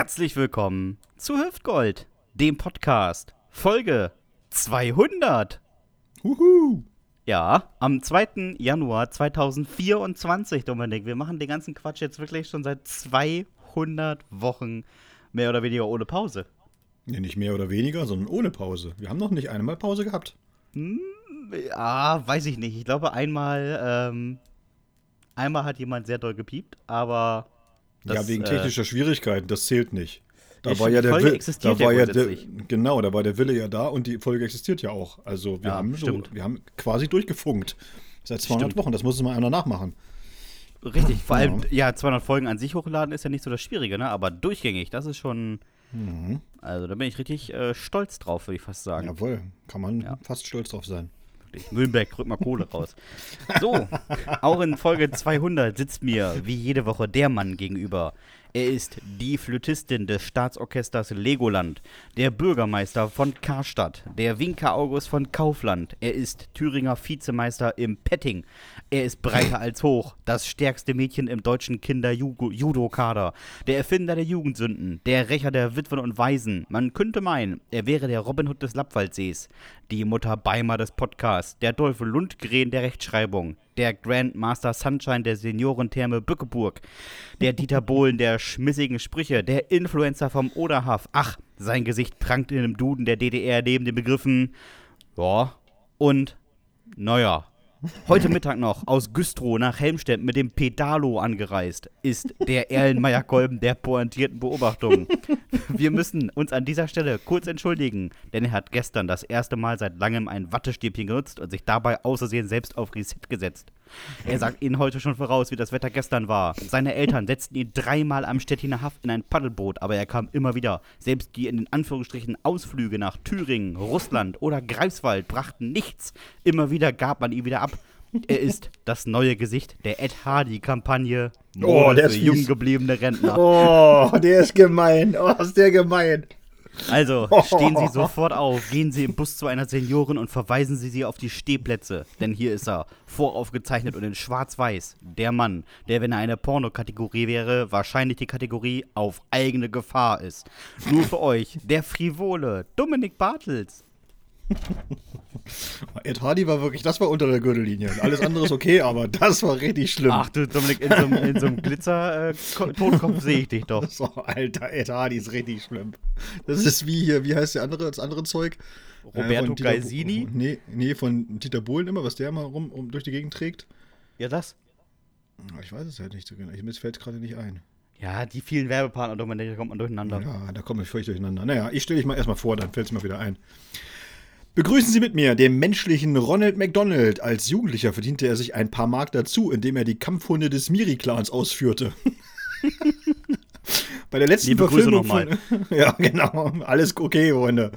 Herzlich willkommen zu Hüftgold, dem Podcast, Folge 200. Huhu. Ja, am 2. Januar 2024, Dominik. Wir machen den ganzen Quatsch jetzt wirklich schon seit 200 Wochen mehr oder weniger ohne Pause. Nee, nicht mehr oder weniger, sondern ohne Pause. Wir haben noch nicht einmal Pause gehabt. Hm, ja, weiß ich nicht. Ich glaube, einmal, ähm, einmal hat jemand sehr doll gepiept, aber. Ja, das, wegen äh, technischer Schwierigkeiten, das zählt nicht. Da Ja, war ja der Folge Wille, existiert da war ja ja der, genau, da war der Wille ja da und die Folge existiert ja auch. Also wir Ja, haben so, wir haben quasi durchgefunkt. Seit 200 Stimmt. Wochen, das muss mal einer nachmachen. Richtig, vor Ja. allem, ja, 200 Folgen an sich hochladen ist ja nicht so das Schwierige, ne? Aber durchgängig, das ist schon. Mhm. Also da bin ich richtig äh, stolz drauf, würde ich fast sagen. Jawohl, kann man Ja. fast stolz drauf sein. Wirklich. Mühlenberg, drück mal Kohle raus. So, auch in Folge 200 sitzt mir wie jede Woche der Mann gegenüber. Er ist die Flötistin des Staatsorchesters Legoland, der Bürgermeister von Karstadt, der Winker August von Kaufland. Er ist Thüringer Vizemeister im Petting. Er ist breiter als hoch, das stärkste Mädchen im deutschen Kinder-Judo-Kader, der Erfinder der Jugendsünden, der Rächer der Witwen und Waisen. Man könnte meinen, er wäre der Robin Hood des Lappwaldsees, die Mutter Beimer des Podcasts, der Teufel Lundgren der Rechtschreibung, der Grandmaster Sunshine der Seniorentherme Bückeburg, der Dieter Bohlen der schmissigen Sprüche, der Influencer vom Oderhaf. Ach, sein Gesicht prangt in einem Duden der DDR neben den Begriffen ja und naja. Heute Mittag noch aus Güstrow nach Helmstedt mit dem Pedalo angereist ist der Erlenmeyer-Kolben der pointierten Beobachtungen. Wir müssen uns an dieser Stelle kurz entschuldigen, denn er hat gestern das erste Mal seit langem ein Wattestäbchen genutzt und sich dabei außersehen selbst auf Reset gesetzt. Er sagt Ihnen heute schon voraus, wie das Wetter gestern war. Seine Eltern setzten ihn dreimal am Stettiner Haff in ein Paddelboot, aber er kam immer wieder. Selbst die in den Anführungsstrichen Ausflüge nach Thüringen, Russland oder Greifswald brachten nichts. Immer wieder gab man ihn wieder ab. Er ist das neue Gesicht der Ed Hardy-Kampagne Oh, der für ist jung gebliebene Rentner. Oh, der ist gemein. Oh, ist der gemein. Also, stehen Sie sofort auf, gehen Sie im Bus zu einer Seniorin und verweisen Sie sie auf die Stehplätze. Denn hier ist er, voraufgezeichnet und in schwarz-weiß. Der Mann, der, wenn er eine Pornokategorie wäre, wahrscheinlich die Kategorie auf eigene Gefahr ist. Nur für euch, der frivole Dominik Bartels. Ed Hardy war wirklich, das war unter der Gürtellinie. Alles andere ist okay, aber das war richtig schlimm. Ach du, Dominik, in so einem, in so einem Glitzer-Tonkopf sehe ich dich doch. So, Alter, Ed Hardy ist richtig schlimm. Das ist wie hier, wie heißt der andere, das andere Zeug? Roberto von Dieter Bo- Gaisini? Nee, nee, von Dieter Bohlen immer, was der mal rum um, durch die Gegend trägt. Ja, das. Ich weiß es halt nicht so genau. Mir fällt es gerade nicht ein. Ja, die vielen Werbepartner, da kommt man durcheinander. Ja, da komme ich völlig durcheinander. Naja, ich stelle dich mal erstmal vor, dann fällt es mir wieder ein. Begrüßen Sie mit mir den menschlichen Ronald McDonald. Als Jugendlicher verdiente er sich ein paar Mark dazu, indem er die Kampfhunde des Miri-Clans ausführte. Bei der letzten Liebe Verfilmung nochmal. von, Ja, genau. Alles okay, Freunde.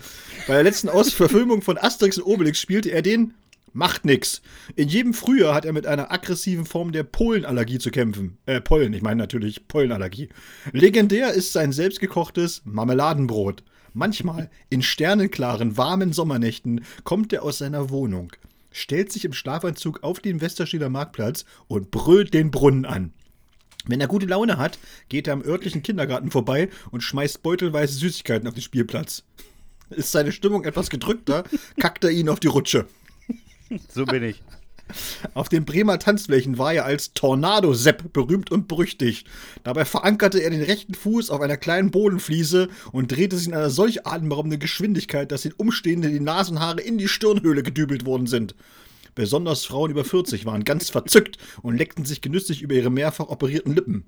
Bei der letzten Aus Verfilmung von Asterix und Obelix spielte er den Macht nix. In jedem Frühjahr hat er mit einer aggressiven Form der Pollenallergie zu kämpfen. Äh, Pollen, ich meine natürlich Pollenallergie. Legendär ist sein selbstgekochtes Marmeladenbrot. Manchmal, in sternenklaren, warmen Sommernächten, kommt er aus seiner Wohnung, stellt sich im Schlafanzug auf den Westersteder Marktplatz und brüllt den Brunnen an. Wenn er gute Laune hat, geht er am örtlichen Kindergarten vorbei und schmeißt beutelweise Süßigkeiten auf den Spielplatz. Ist seine Stimmung etwas gedrückter, kackt er ihn auf die Rutsche. So bin ich. Auf den Bremer Tanzflächen war er als Tornado-Sepp berühmt und berüchtigt. Dabei verankerte er den rechten Fuß auf einer kleinen Bodenfliese und drehte sich in einer solch atemberaubenden Geschwindigkeit, dass den Umstehenden die Nasenhaare in die Stirnhöhle gedübelt worden sind. Besonders Frauen über 40 waren ganz verzückt und leckten sich genüsslich über ihre mehrfach operierten Lippen.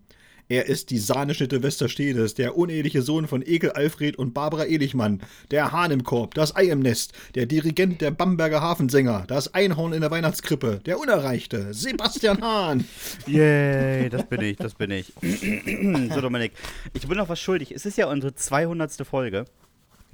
Er ist die Sahneschnitte Westerstedes, der uneheliche Sohn von Ekel Alfred und Barbara Elichmann, der Hahn im Korb, das Ei im Nest, der Dirigent der Bamberger Hafensänger, das Einhorn in der Weihnachtskrippe, der Unerreichte, Sebastian Hahn. Yay, das bin ich, das bin ich. so, Dominik, ich bin noch was schuldig. Es ist ja unsere 200. Folge.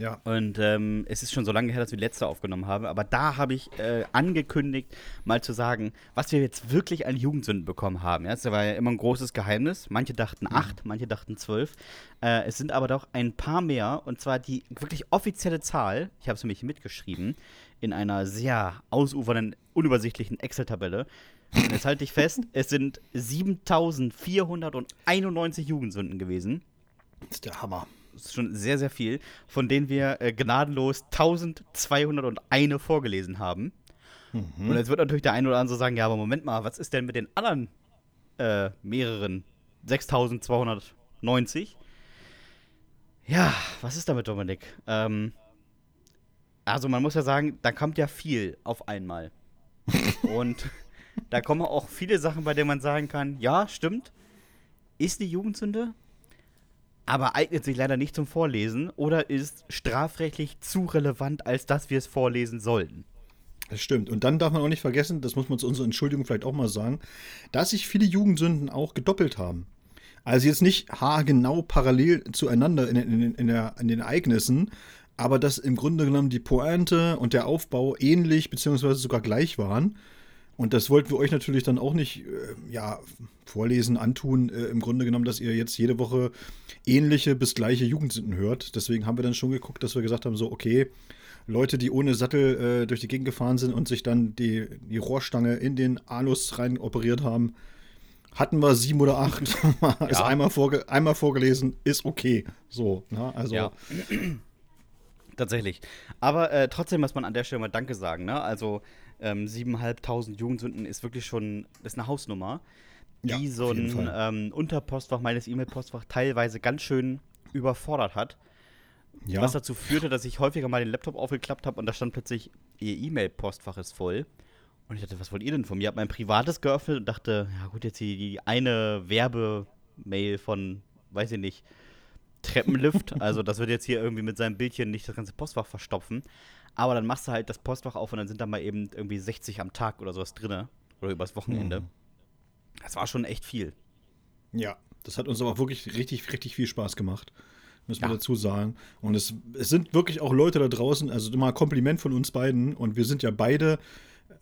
Ja. Und ähm, es ist schon so lange her, dass wir die letzte aufgenommen haben. Aber da habe ich äh, angekündigt, mal zu sagen, was wir jetzt wirklich an Jugendsünden bekommen haben. Ja, das war ja immer ein großes Geheimnis. Manche dachten acht, manche dachten zwölf. Äh, es sind aber doch ein paar mehr. Und zwar die wirklich offizielle Zahl, ich habe es nämlich mitgeschrieben, in einer sehr ausufernden, unübersichtlichen Excel-Tabelle. Und Jetzt halte ich fest, es sind 7491 Jugendsünden gewesen. Das ist der Hammer. Ist schon sehr, sehr viel, von denen wir äh, gnadenlos 1201 vorgelesen haben. Mhm. Und jetzt wird natürlich der eine oder andere sagen, ja, aber Moment mal, was ist denn mit den anderen äh, mehreren 6290? Ja, was ist damit, Dominik? Ähm, also man muss ja sagen, da kommt ja viel auf einmal. Und da kommen auch viele Sachen, bei denen man sagen kann, ja, stimmt, ist die Jugendsünde, aber eignet sich leider nicht zum Vorlesen oder ist strafrechtlich zu relevant, als dass wir es vorlesen sollten. Das stimmt. Und dann darf man auch nicht vergessen, das muss man zu unserer Entschuldigung vielleicht auch mal sagen, dass sich viele Jugendsünden auch gedoppelt haben. Also jetzt nicht haargenau parallel zueinander in, in, in, der, in den Ereignissen, aber dass im Grunde genommen die Pointe und der Aufbau ähnlich bzw. sogar gleich waren. Und das wollten wir euch natürlich dann auch nicht äh, ja, vorlesen, antun, äh, im Grunde genommen, dass ihr jetzt jede Woche ähnliche bis gleiche Jugendsünden hört. Deswegen haben wir dann schon geguckt, dass wir gesagt haben, so, okay, Leute, die ohne Sattel äh, durch die Gegend gefahren sind und sich dann die, die Rohrstange in den Anus rein operiert haben, hatten wir sieben oder acht. ja. ist einmal, vorge einmal vorgelesen, ist okay. So, na, ne? also. Ja. Tatsächlich. Aber äh, trotzdem muss man an der Stelle mal Danke sagen. Ne? Also ähm, 7.500 Jugendsünden ist wirklich schon ist eine Hausnummer, die ja, so ein ähm, Unterpostfach meines E-Mail-Postfach teilweise ganz schön überfordert hat. Ja. Was dazu führte, dass ich häufiger mal den Laptop aufgeklappt habe und da stand plötzlich, ihr E-Mail-Postfach ist voll. Und ich dachte, was wollt ihr denn von mir? Ich habe mein privates geöffnet und dachte, ja gut, jetzt die, die eine Werbemail von, weiß ich nicht, Treppenlift. also das wird jetzt hier irgendwie mit seinem Bildchen nicht das ganze Postfach verstopfen. Aber dann machst du halt das Postfach auf und dann sind da mal eben irgendwie 60 am Tag oder sowas drin. Oder übers Wochenende. Mhm. Das war schon echt viel. Ja, das hat uns aber auch wirklich richtig, richtig viel Spaß gemacht müssen ja. wir dazu sagen. Und es, es sind wirklich auch Leute da draußen, also mal Kompliment von uns beiden. Und wir sind ja beide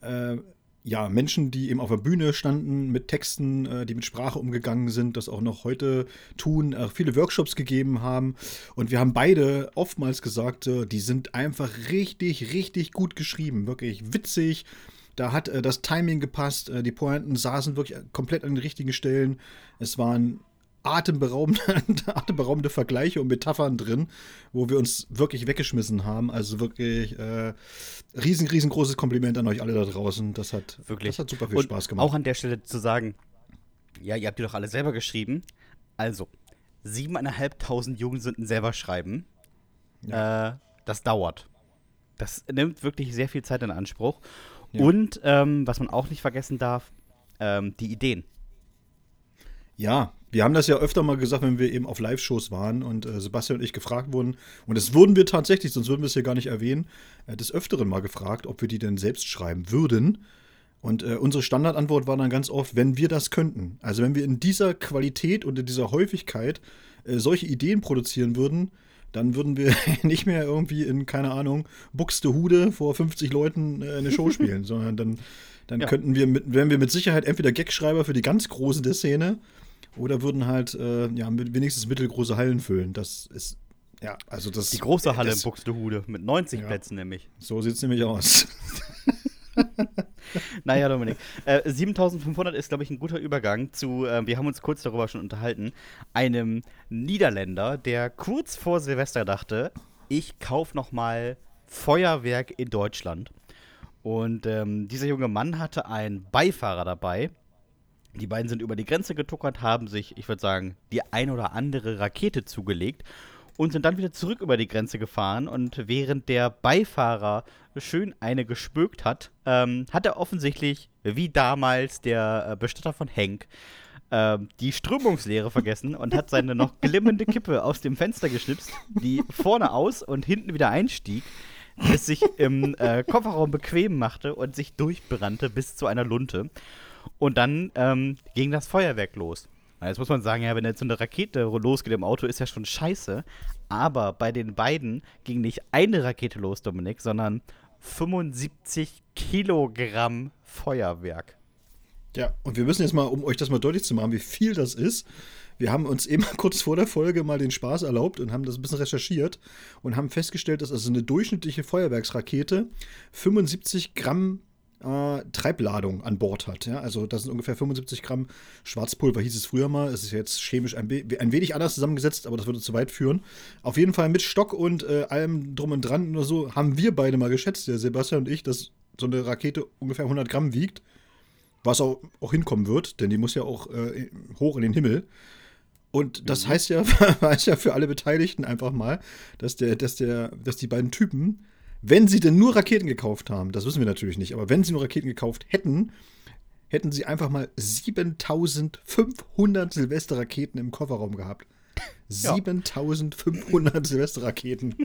äh, ja, Menschen, die eben auf der Bühne standen mit Texten, äh, die mit Sprache umgegangen sind, das auch noch heute tun, äh, viele Workshops gegeben haben. Und wir haben beide oftmals gesagt, äh, die sind einfach richtig, richtig gut geschrieben, wirklich witzig. Da hat äh, das Timing gepasst, äh, die Pointen saßen wirklich komplett an den richtigen Stellen. Es waren atemberaubende, atemberaubende Vergleiche und Metaphern drin, wo wir uns wirklich weggeschmissen haben. Also wirklich äh, riesen, riesengroßes Kompliment an euch alle da draußen. Das hat, wirklich. Das hat super viel und Spaß gemacht. Auch an der Stelle zu sagen, ja, ihr habt die doch alle selber geschrieben. Also, siebeneinhalbtausend Jugendsünden selber schreiben, ja. äh, das dauert. Das nimmt wirklich sehr viel Zeit in Anspruch. Ja. Und ähm, was man auch nicht vergessen darf, ähm, die Ideen. Ja, wir haben das ja öfter mal gesagt, wenn wir eben auf Live-Shows waren und äh, Sebastian und ich gefragt wurden, und das wurden wir tatsächlich, sonst würden wir es hier gar nicht erwähnen, äh, des Öfteren mal gefragt, ob wir die denn selbst schreiben würden. Und äh, unsere Standardantwort war dann ganz oft, wenn wir das könnten. Also wenn wir in dieser Qualität und in dieser Häufigkeit äh, solche Ideen produzieren würden, dann würden wir nicht mehr irgendwie in, keine Ahnung, Buxtehude vor 50 Leuten äh, eine Show spielen, sondern dann, dann ja. könnten wir mit, wären wir mit Sicherheit entweder Gagschreiber für die ganz Großen der Szene oder würden halt äh, ja, wenigstens mittelgroße Hallen füllen. Das ist, ja, also das. Die große Halle das, in Buxtehude mit 90 ja, Plätzen nämlich. So sieht es nämlich aus. naja, Dominik. Äh, 7500 ist, glaube ich, ein guter Übergang zu, äh, wir haben uns kurz darüber schon unterhalten, einem Niederländer, der kurz vor Silvester dachte, ich kaufe noch mal Feuerwerk in Deutschland. Und ähm, dieser junge Mann hatte einen Beifahrer dabei, die beiden sind über die Grenze getuckert, haben sich, ich würde sagen, die ein oder andere Rakete zugelegt und sind dann wieder zurück über die Grenze gefahren. Und während der Beifahrer schön eine gespökt hat, ähm, hat er offensichtlich, wie damals der äh, Bestatter von Henk, äh, die Strömungslehre vergessen und hat seine noch glimmende Kippe aus dem Fenster geschnipst, die vorne aus und hinten wieder einstieg es sich im äh, Kofferraum bequem machte und sich durchbrannte bis zu einer Lunte. Und dann ähm, ging das Feuerwerk los. Jetzt muss man sagen, ja, wenn jetzt so eine Rakete losgeht im Auto, ist ja schon scheiße. Aber bei den beiden ging nicht eine Rakete los, Dominik, sondern 75 Kilogramm Feuerwerk. Ja, und wir müssen jetzt mal, um euch das mal deutlich zu machen, wie viel das ist. Wir haben uns eben kurz vor der Folge mal den Spaß erlaubt und haben das ein bisschen recherchiert und haben festgestellt, dass also eine durchschnittliche Feuerwerksrakete 75 Gramm äh, Treibladung an Bord hat. Ja? Also das sind ungefähr 75 Gramm Schwarzpulver, hieß es früher mal. Es ist jetzt chemisch ein, ein, wenig anders zusammengesetzt, aber das würde zu weit führen. Auf jeden Fall mit Stock und äh, allem drum und dran oder so haben wir beide mal geschätzt, der Sebastian und ich, dass so eine Rakete ungefähr 100 Gramm wiegt. Was auch, auch hinkommen wird, denn die muss ja auch äh, hoch in den Himmel. Und das mhm. heißt ja, heißt ja für alle Beteiligten einfach mal, dass, der, dass, der, dass die beiden Typen wenn sie denn nur Raketen gekauft haben, das wissen wir natürlich nicht, aber wenn sie nur Raketen gekauft hätten, hätten sie einfach mal 7500 Silvesterraketen im Kofferraum gehabt. Ja. 7500 Silvesterraketen.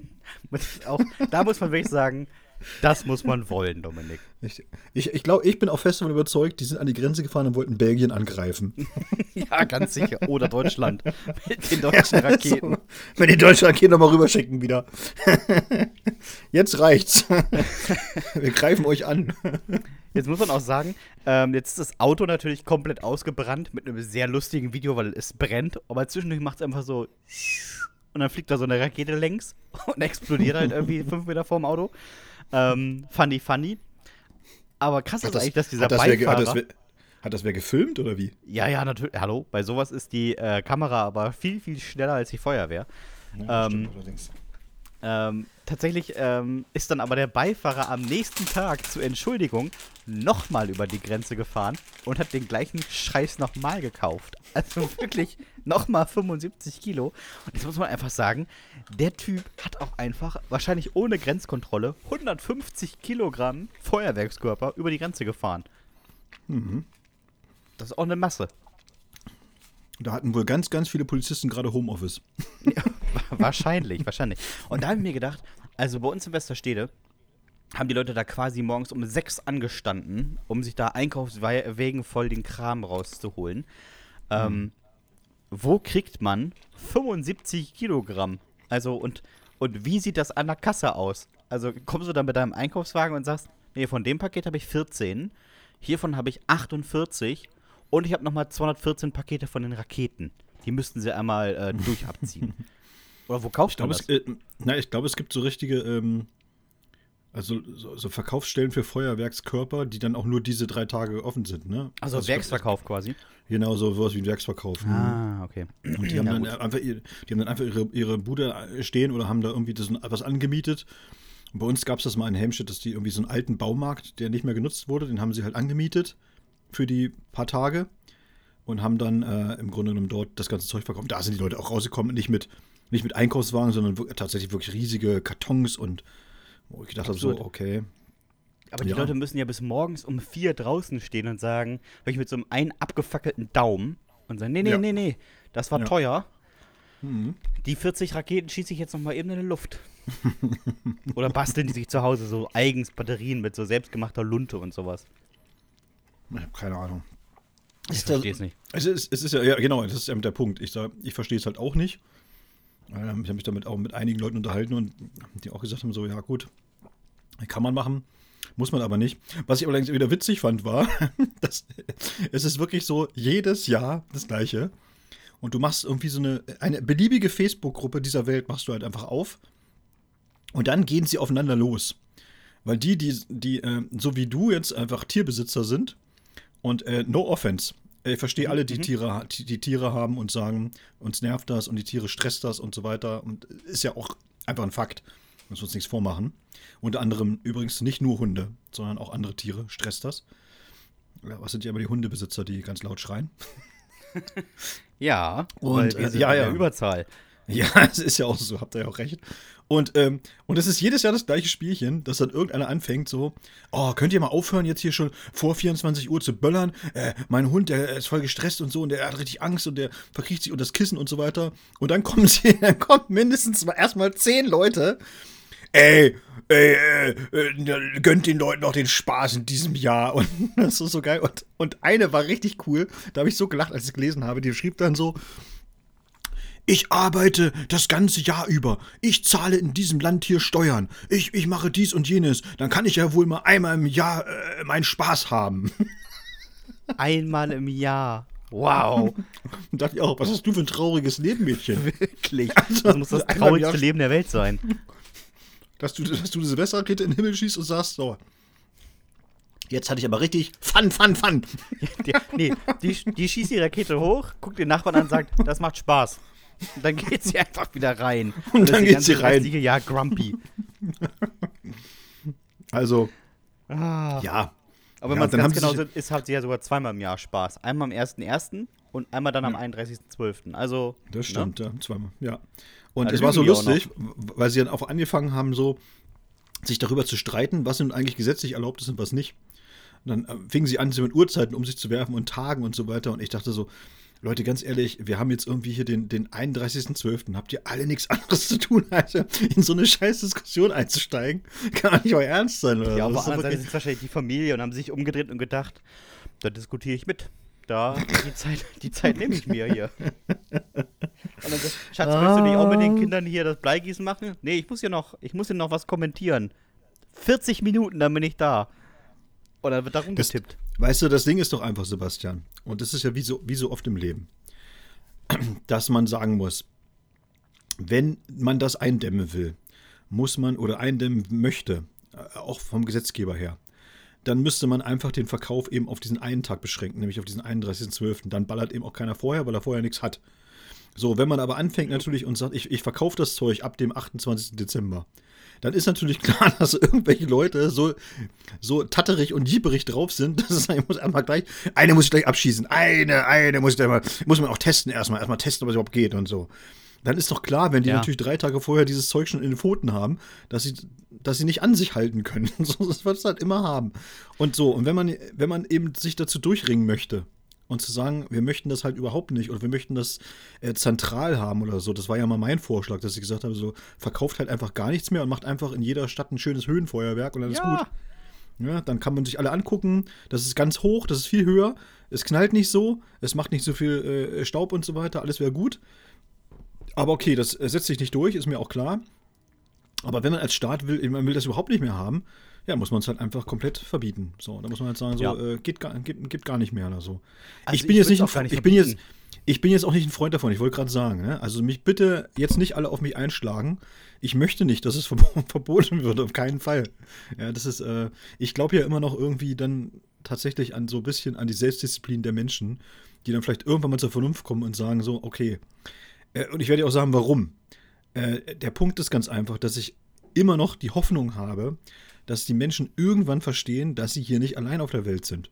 da muss man wirklich sagen, das muss man wollen, Dominik. Ich, ich, ich glaube, ich bin auch fest davon überzeugt, die sind an die Grenze gefahren und wollten Belgien angreifen. ja, ganz sicher. Oder Deutschland. Mit den deutschen Raketen. Ja, so. Wenn die deutschen Raketen nochmal rüberschicken wieder. jetzt reicht's. Wir greifen euch an. Jetzt muss man auch sagen, ähm, jetzt ist das Auto natürlich komplett ausgebrannt mit einem sehr lustigen Video, weil es brennt. Aber zwischendurch macht es einfach so. Und dann fliegt da so eine Rakete längs und explodiert halt irgendwie fünf Meter vorm Auto. Ähm, funny, funny. Aber krass ist das, eigentlich, dass dieser hat das Beifahrer... Wer, hat, das, hat das wer gefilmt oder wie? Ja, ja, natürlich. Hallo, bei sowas ist die äh, Kamera aber viel, viel schneller als die Feuerwehr. Ja, ähm, stimmt allerdings. Ähm, tatsächlich ähm, ist dann aber der Beifahrer am nächsten Tag zur Entschuldigung nochmal über die Grenze gefahren und hat den gleichen Scheiß nochmal gekauft. Also wirklich nochmal 75 Kilo. Und jetzt muss man einfach sagen, der Typ hat auch einfach, wahrscheinlich ohne Grenzkontrolle, 150 Kilogramm Feuerwerkskörper über die Grenze gefahren. Mhm. Das ist auch eine Masse. Da hatten wohl ganz, ganz viele Polizisten gerade Homeoffice. Ja, wahrscheinlich, wahrscheinlich. Und da habe ich mir gedacht, also bei uns in Westerstede haben die Leute da quasi morgens um sechs angestanden, um sich da Einkaufswegen voll den Kram rauszuholen. Mhm. Ähm, wo kriegt man 75 Kilogramm? Also, und, und wie sieht das an der Kasse aus? Also, kommst du dann mit deinem Einkaufswagen und sagst, nee, von dem Paket habe ich 14, hiervon habe ich 48 und ich habe nochmal 214 Pakete von den Raketen. Die müssten sie einmal äh, durchabziehen. Oder wo kaufst du das? Es, äh, na, ich glaube, es gibt so richtige, ähm, also so, so, Verkaufsstellen für Feuerwerkskörper, die dann auch nur diese drei Tage offen sind, ne? Also, also Werksverkauf quasi. Genau, so was wie ein Werksverkauf. Ah, okay. Und die haben, dann einfach, die haben dann einfach ihre, ihre Bude stehen oder haben da irgendwie das, was angemietet. Und bei uns gab es das mal in Helmstedt, dass die irgendwie so einen alten Baumarkt, der nicht mehr genutzt wurde, den haben sie halt angemietet für die paar Tage und haben dann äh, im Grunde genommen dort das ganze Zeug verkauft. Da sind die Leute auch rausgekommen, nicht mit, nicht mit Einkaufswagen, sondern tatsächlich wirklich riesige Kartons und wo ich gedacht habe, so, okay. Aber die ja. Leute müssen ja bis morgens um vier draußen stehen und sagen, ich mit so einem einen abgefackelten Daumen und sagen, nee, nee, ja. nee, nee, das war ja. teuer. Mhm. Die 40 Raketen schieße ich jetzt noch mal eben in die Luft. Oder basteln die sich zu Hause so eigens Batterien mit so selbstgemachter Lunte und sowas. Ich habe keine Ahnung. Ich verstehe es nicht. Es ist, es ist ja, ja, genau, das ist ja der Punkt. Ich, ich verstehe es halt auch nicht. Ähm, ich habe mich damit auch mit einigen Leuten unterhalten und die auch gesagt haben: so, ja, gut, kann man machen. Muss man aber nicht. Was ich allerdings wieder witzig fand, war, dass es ist wirklich so jedes Jahr das Gleiche. Und du machst irgendwie so eine, eine beliebige Facebook-Gruppe dieser Welt, machst du halt einfach auf. Und dann gehen sie aufeinander los. Weil die, die, die äh, so wie du jetzt einfach Tierbesitzer sind, und äh, no offense. Ich verstehe alle, die, mhm. Tiere, die, die, Tiere haben und sagen, uns nervt das und die Tiere stresst das und so weiter. Und ist ja auch einfach ein Fakt. Müssen wir uns nichts vormachen. Unter anderem übrigens nicht nur Hunde, sondern auch andere Tiere stresst das. Ja, was sind ja immer die Hundebesitzer, die ganz laut schreien? ja, und äh, ja, ja, Überzahl. Ja, es ist ja auch so, habt ihr ja auch recht. Und, ähm, und es ist jedes Jahr das gleiche Spielchen, dass dann irgendeiner anfängt so, oh, könnt ihr mal aufhören, jetzt hier schon vor 24 Uhr zu böllern? Äh, mein Hund, der ist voll gestresst und so und der hat richtig Angst und der verkriecht sich unter das Kissen und so weiter. Und dann kommen sie, dann kommen mindestens erstmal zehn Leute. Ey, ey, äh, äh, gönnt den Leuten noch den Spaß in diesem Jahr. Und das ist so geil. Und, und eine war richtig cool. Da habe ich so gelacht, als ich es gelesen habe. Die schrieb dann so, ich arbeite das ganze Jahr über. Ich zahle in diesem Land hier Steuern. Ich, ich mache dies und jenes. Dann kann ich ja wohl mal einmal im Jahr äh, meinen Spaß haben. Einmal im Jahr. Wow. Und dachte ich auch, was hast du für ein trauriges Leben, Mädchen? Wirklich. Also, das muss das traurigste Leben der Welt sein. Dass du, dass du eine Silvesterrakete in den Himmel schießt und sagst, so, Jetzt hatte ich aber richtig Fun, Fun, Fun. Die, nee, die, die schießt die Rakete hoch, guckt den Nachbarn an und sagt, das macht Spaß. Und dann geht sie einfach wieder rein. Und dann ist die geht sie rein. restliche Jahr grumpy. Also, Ah. ja. Aber wenn Ja, man es dann ganz genau sieht, ist halt sie ja sogar zweimal im Jahr Spaß. Einmal am 1.1. und einmal dann am 31.12. Also. Das stimmt, ja, zweimal, ja. Und Ja, es war so lustig, weil sie dann auch angefangen haben, so sich darüber zu streiten, was nun eigentlich gesetzlich erlaubt ist und was nicht. Und dann äh, fingen sie an, sie mit Uhrzeiten um sich zu werfen und Tagen und so weiter. Und ich dachte so, Leute, ganz ehrlich, wir haben jetzt irgendwie hier den, den 31.12. Habt ihr alle nichts anderes zu tun, Alter, in so eine scheiß Diskussion einzusteigen? Kann nicht euer Ernst sein, oder? Ja, auf Das der ist anderen Seite sind wahrscheinlich die Familie und haben sich umgedreht und gedacht, da diskutiere ich mit. Da, die Zeit, die Zeit nehme ich mir hier. Und dann Schatz, willst du nicht auch mit den Kindern hier das Bleigießen machen? Nee, ich muss hier noch, ich muss hier noch was kommentieren. 40 Minuten, dann bin ich da. Und dann wird da Das, rumgetippt. weißt du, das Ding ist doch einfach, Sebastian, und das ist ja wie so, wie so oft im Leben, dass man sagen muss, wenn man das eindämmen will, muss man oder eindämmen möchte, äh, auch vom Gesetzgeber her, dann müsste man einfach den Verkauf eben auf diesen einen Tag beschränken, nämlich auf diesen 31.12. Dann ballert eben auch keiner vorher, weil er vorher nichts hat. So, wenn man aber anfängt natürlich und sagt, ich, ich verkaufe das Zeug ab dem 28. Dezember, dann ist natürlich klar, dass irgendwelche Leute so, so tatterig und jieberig drauf sind, dass es muss einmal gleich, eine muss ich gleich abschießen, eine, eine muss ich gleich mal, muss man auch testen erstmal, erstmal testen, ob es überhaupt geht und so. Dann ist doch klar, wenn die Ja. natürlich drei Tage vorher dieses Zeug schon in den Pfoten haben, dass sie, dass sie nicht an sich halten können. So, das wird es halt immer haben. Und so, und wenn man, wenn man eben sich dazu durchringen möchte, und zu sagen, wir möchten das halt überhaupt nicht oder wir möchten das äh, zentral haben oder so. Das war ja mal mein Vorschlag, dass ich gesagt habe, so verkauft halt einfach gar nichts mehr und macht einfach in jeder Stadt ein schönes Höhenfeuerwerk und dann ist Ja. gut. Ja, dann kann man sich alle angucken. Das ist ganz hoch, das ist viel höher. Es knallt nicht so, es macht nicht so viel äh, Staub und so weiter. Alles wäre gut. Aber okay, das äh, setzt sich nicht durch, ist mir auch klar. Aber wenn man als Staat will, man will das überhaupt nicht mehr haben, ja, muss man es halt einfach komplett verbieten. So, da muss man halt sagen, so, Ja. äh, geht, gar, geht, geht gar nicht mehr oder so. Also ich bin ich jetzt nicht, ein, nicht ich bin jetzt, ich bin jetzt auch nicht ein Freund davon. Ich wollte gerade sagen, ne? also mich bitte jetzt nicht alle auf mich einschlagen. Ich möchte nicht, dass es verbo- verboten wird, auf keinen Fall. Ja, das ist, äh, ich glaube ja immer noch irgendwie dann tatsächlich an so ein bisschen an die Selbstdisziplin der Menschen, die dann vielleicht irgendwann mal zur Vernunft kommen und sagen so, okay. Äh, und ich werde auch sagen, warum. Äh, der Punkt ist ganz einfach, dass ich immer noch die Hoffnung habe, dass die Menschen irgendwann verstehen, dass sie hier nicht allein auf der Welt sind.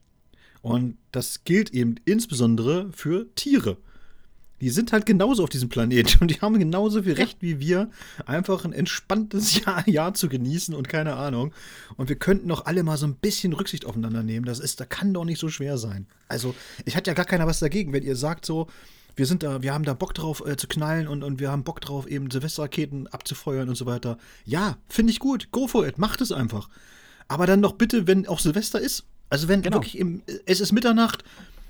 Und das gilt eben insbesondere für Tiere. Die sind halt genauso auf diesem Planeten und die haben genauso viel Recht wie wir, einfach ein entspanntes Jahr, Jahr zu genießen und keine Ahnung. Und wir könnten doch alle mal so ein bisschen Rücksicht aufeinander nehmen. Das ist, da kann doch nicht so schwer sein. Also, ich hatte ja gar keiner was dagegen, wenn ihr sagt so, wir sind da, wir haben da Bock drauf äh, zu knallen und, und wir haben Bock drauf, eben Silvesterraketen abzufeuern und so weiter. Ja, finde ich gut. Go for it. Macht es einfach. Aber dann doch bitte, wenn auch Silvester ist. Also wenn Genau. wirklich im, es ist Mitternacht,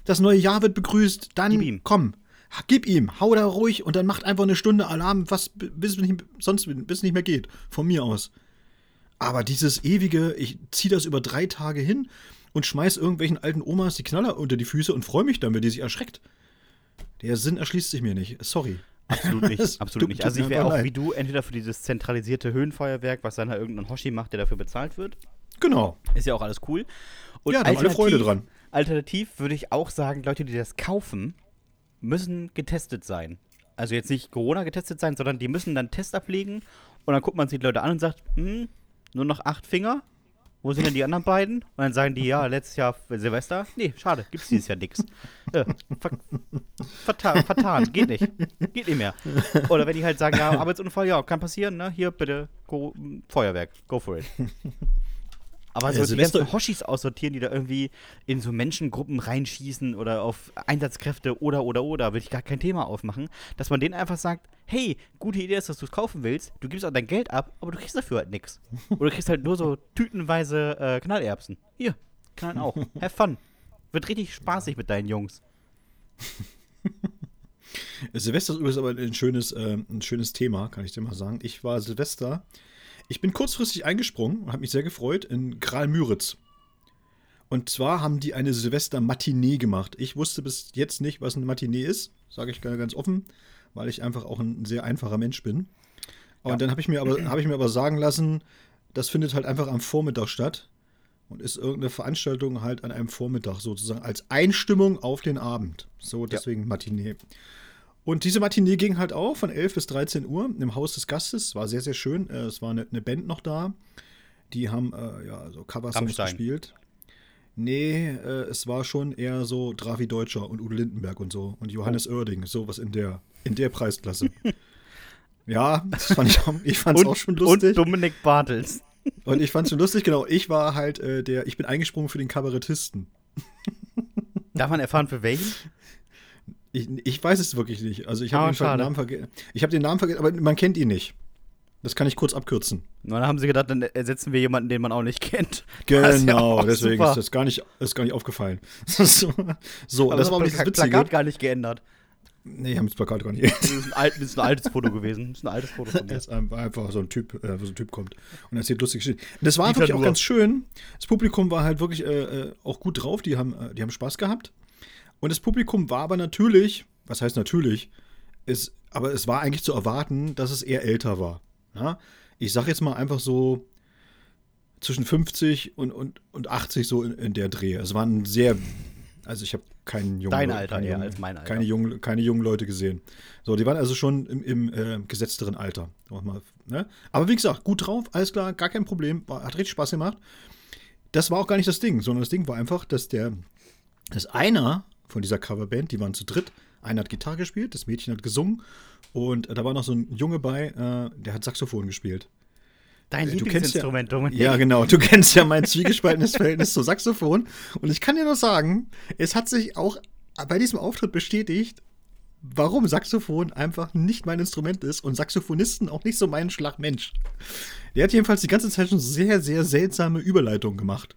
das neue Jahr wird begrüßt, dann komm, gib ihm, hau da ruhig und dann macht einfach eine Stunde Alarm, was bis nicht, sonst bis es nicht mehr geht, von mir aus. Aber dieses ewige, ich zieh das über drei Tage hin und schmeiß irgendwelchen alten Omas die Knaller unter die Füße und freue mich dann, wenn die sich erschreckt. Der Sinn erschließt sich mir nicht. Sorry. Absolut nicht, absolut nicht. Also ich wäre auch wie du entweder für dieses zentralisierte Höhenfeuerwerk, was dann halt irgendein Hoshi macht, der dafür bezahlt wird. Genau. Ist ja auch alles cool. Und Ja, da haben alle Freude dran. Alternativ würde ich auch sagen, Leute, die das kaufen, müssen getestet sein. Also jetzt nicht Corona getestet sein, sondern die müssen dann Test ablegen und dann guckt man sich die Leute an und sagt, hm, nur noch acht Finger? Wo sind denn die anderen beiden? Und dann sagen die, ja, letztes Jahr Silvester. Nee, schade, gibt's dieses Jahr nix. Äh, ver vertan, vertan, geht nicht. Geht nicht mehr. Oder wenn die halt sagen, ja, Arbeitsunfall, ja, kann passieren, ne? Hier, bitte, go, Feuerwerk, go for it. Aber so Ja, die ganzen Hoshis aussortieren, die da irgendwie in so Menschengruppen reinschießen oder auf Einsatzkräfte oder oder oder, würde ich gar kein Thema aufmachen, dass man denen einfach sagt, hey, gute Idee ist, dass du es kaufen willst, du gibst auch dein Geld ab, aber du kriegst dafür halt nichts. Oder du kriegst halt nur so tütenweise äh, Knallerbsen. Hier, knallen auch. Have fun. Wird richtig spaßig mit deinen Jungs. Silvester ist übrigens aber ein schönes, äh, ein schönes Thema, kann ich dir mal sagen. Ich war Silvester. Ich bin kurzfristig eingesprungen und habe mich sehr gefreut in Kral-Müritz. Und zwar haben die eine Silvester-Matinee gemacht. Ich wusste bis jetzt nicht, was eine Matinee ist, sage ich ganz offen, weil ich einfach auch ein sehr einfacher Mensch bin. Und Ja. dann habe ich, mir aber- habe ich mir aber sagen lassen, das findet halt einfach am Vormittag statt. und ist irgendeine Veranstaltung halt an einem Vormittag sozusagen als Einstimmung auf den Abend. So, deswegen Matinee. Und diese Matinee ging halt auch von 11 bis 13 Uhr im Haus des Gastes. War sehr, sehr schön. Äh, Es war eine, eine Band noch da. Die haben äh, ja so Coversongs Rammstein. gespielt. Nee, äh, es war schon eher so Dravi Deutscher und Udo Lindenberg und so. Und Johannes Oerding, sowas in der, in der Preisklasse. ja, das fand ich, auch- ich fand es Und, auch schon und lustig. Dominik Bartels. Und ich fand es schon lustig, genau. Ich war halt äh, der, ich bin eingesprungen für den Kabarettisten. Darf man erfahren, für welchen? Ich, ich weiß es wirklich nicht. Also ich habe den schade. Namen vergessen. Ich habe den Namen vergessen, aber man kennt ihn nicht. Das kann ich kurz abkürzen. Und dann haben sie gedacht, dann ersetzen wir jemanden, den man auch nicht kennt. Das ist ja Genau, auch deswegen super. ist das gar nicht, ist gar nicht aufgefallen. so, so Aber das war auch das das Witzige. Plakat gar nicht geändert. Nee, haben das Plakat gar nicht. Das ist ein, alt, das ist ein altes Foto gewesen. Das ist ein altes Foto von mir. Es ist einfach so ein Typ, äh, wo so ein Typ kommt und erzählt lustige Geschichten. Das war wirklich auch ganz schön. Das Publikum war halt wirklich äh, äh, auch gut drauf. Die haben, äh, die haben Spaß gehabt. Und das Publikum war aber natürlich, was heißt natürlich, ist, aber es war eigentlich zu erwarten, dass es eher älter war. Ja? Ich sag jetzt mal einfach so zwischen 50 und, und, und 80 so in, in der Dreh. Es waren sehr, also ich habe keinen jungen Dein Alter keine eher jungen- als mein Alter. Keine jungen, keine jungen Leute gesehen. So, die waren also schon im, im äh, gesetzteren Alter. Mal, ne? Aber wie gesagt, gut drauf, alles klar, gar kein Problem, hat richtig Spaß gemacht. Das war auch gar nicht das Ding, sondern das Ding war einfach, dass der, dass einer von dieser Coverband, die waren zu dritt, einer hat Gitarre gespielt, das Mädchen hat gesungen und äh, da war noch so ein Junge bei, äh, der hat Saxophon gespielt. Dein Du kennst ja- Lieblingsinstrument, Dominik. Ja, genau. Du kennst ja mein zwiegespaltenes Verhältnis zu Saxophon. Und ich kann dir nur sagen, es hat sich auch bei diesem Auftritt bestätigt, warum Saxophon einfach nicht mein Instrument ist und Saxophonisten auch nicht so mein Schlagmensch. Der hat jedenfalls die ganze Zeit schon sehr, sehr seltsame Überleitungen gemacht.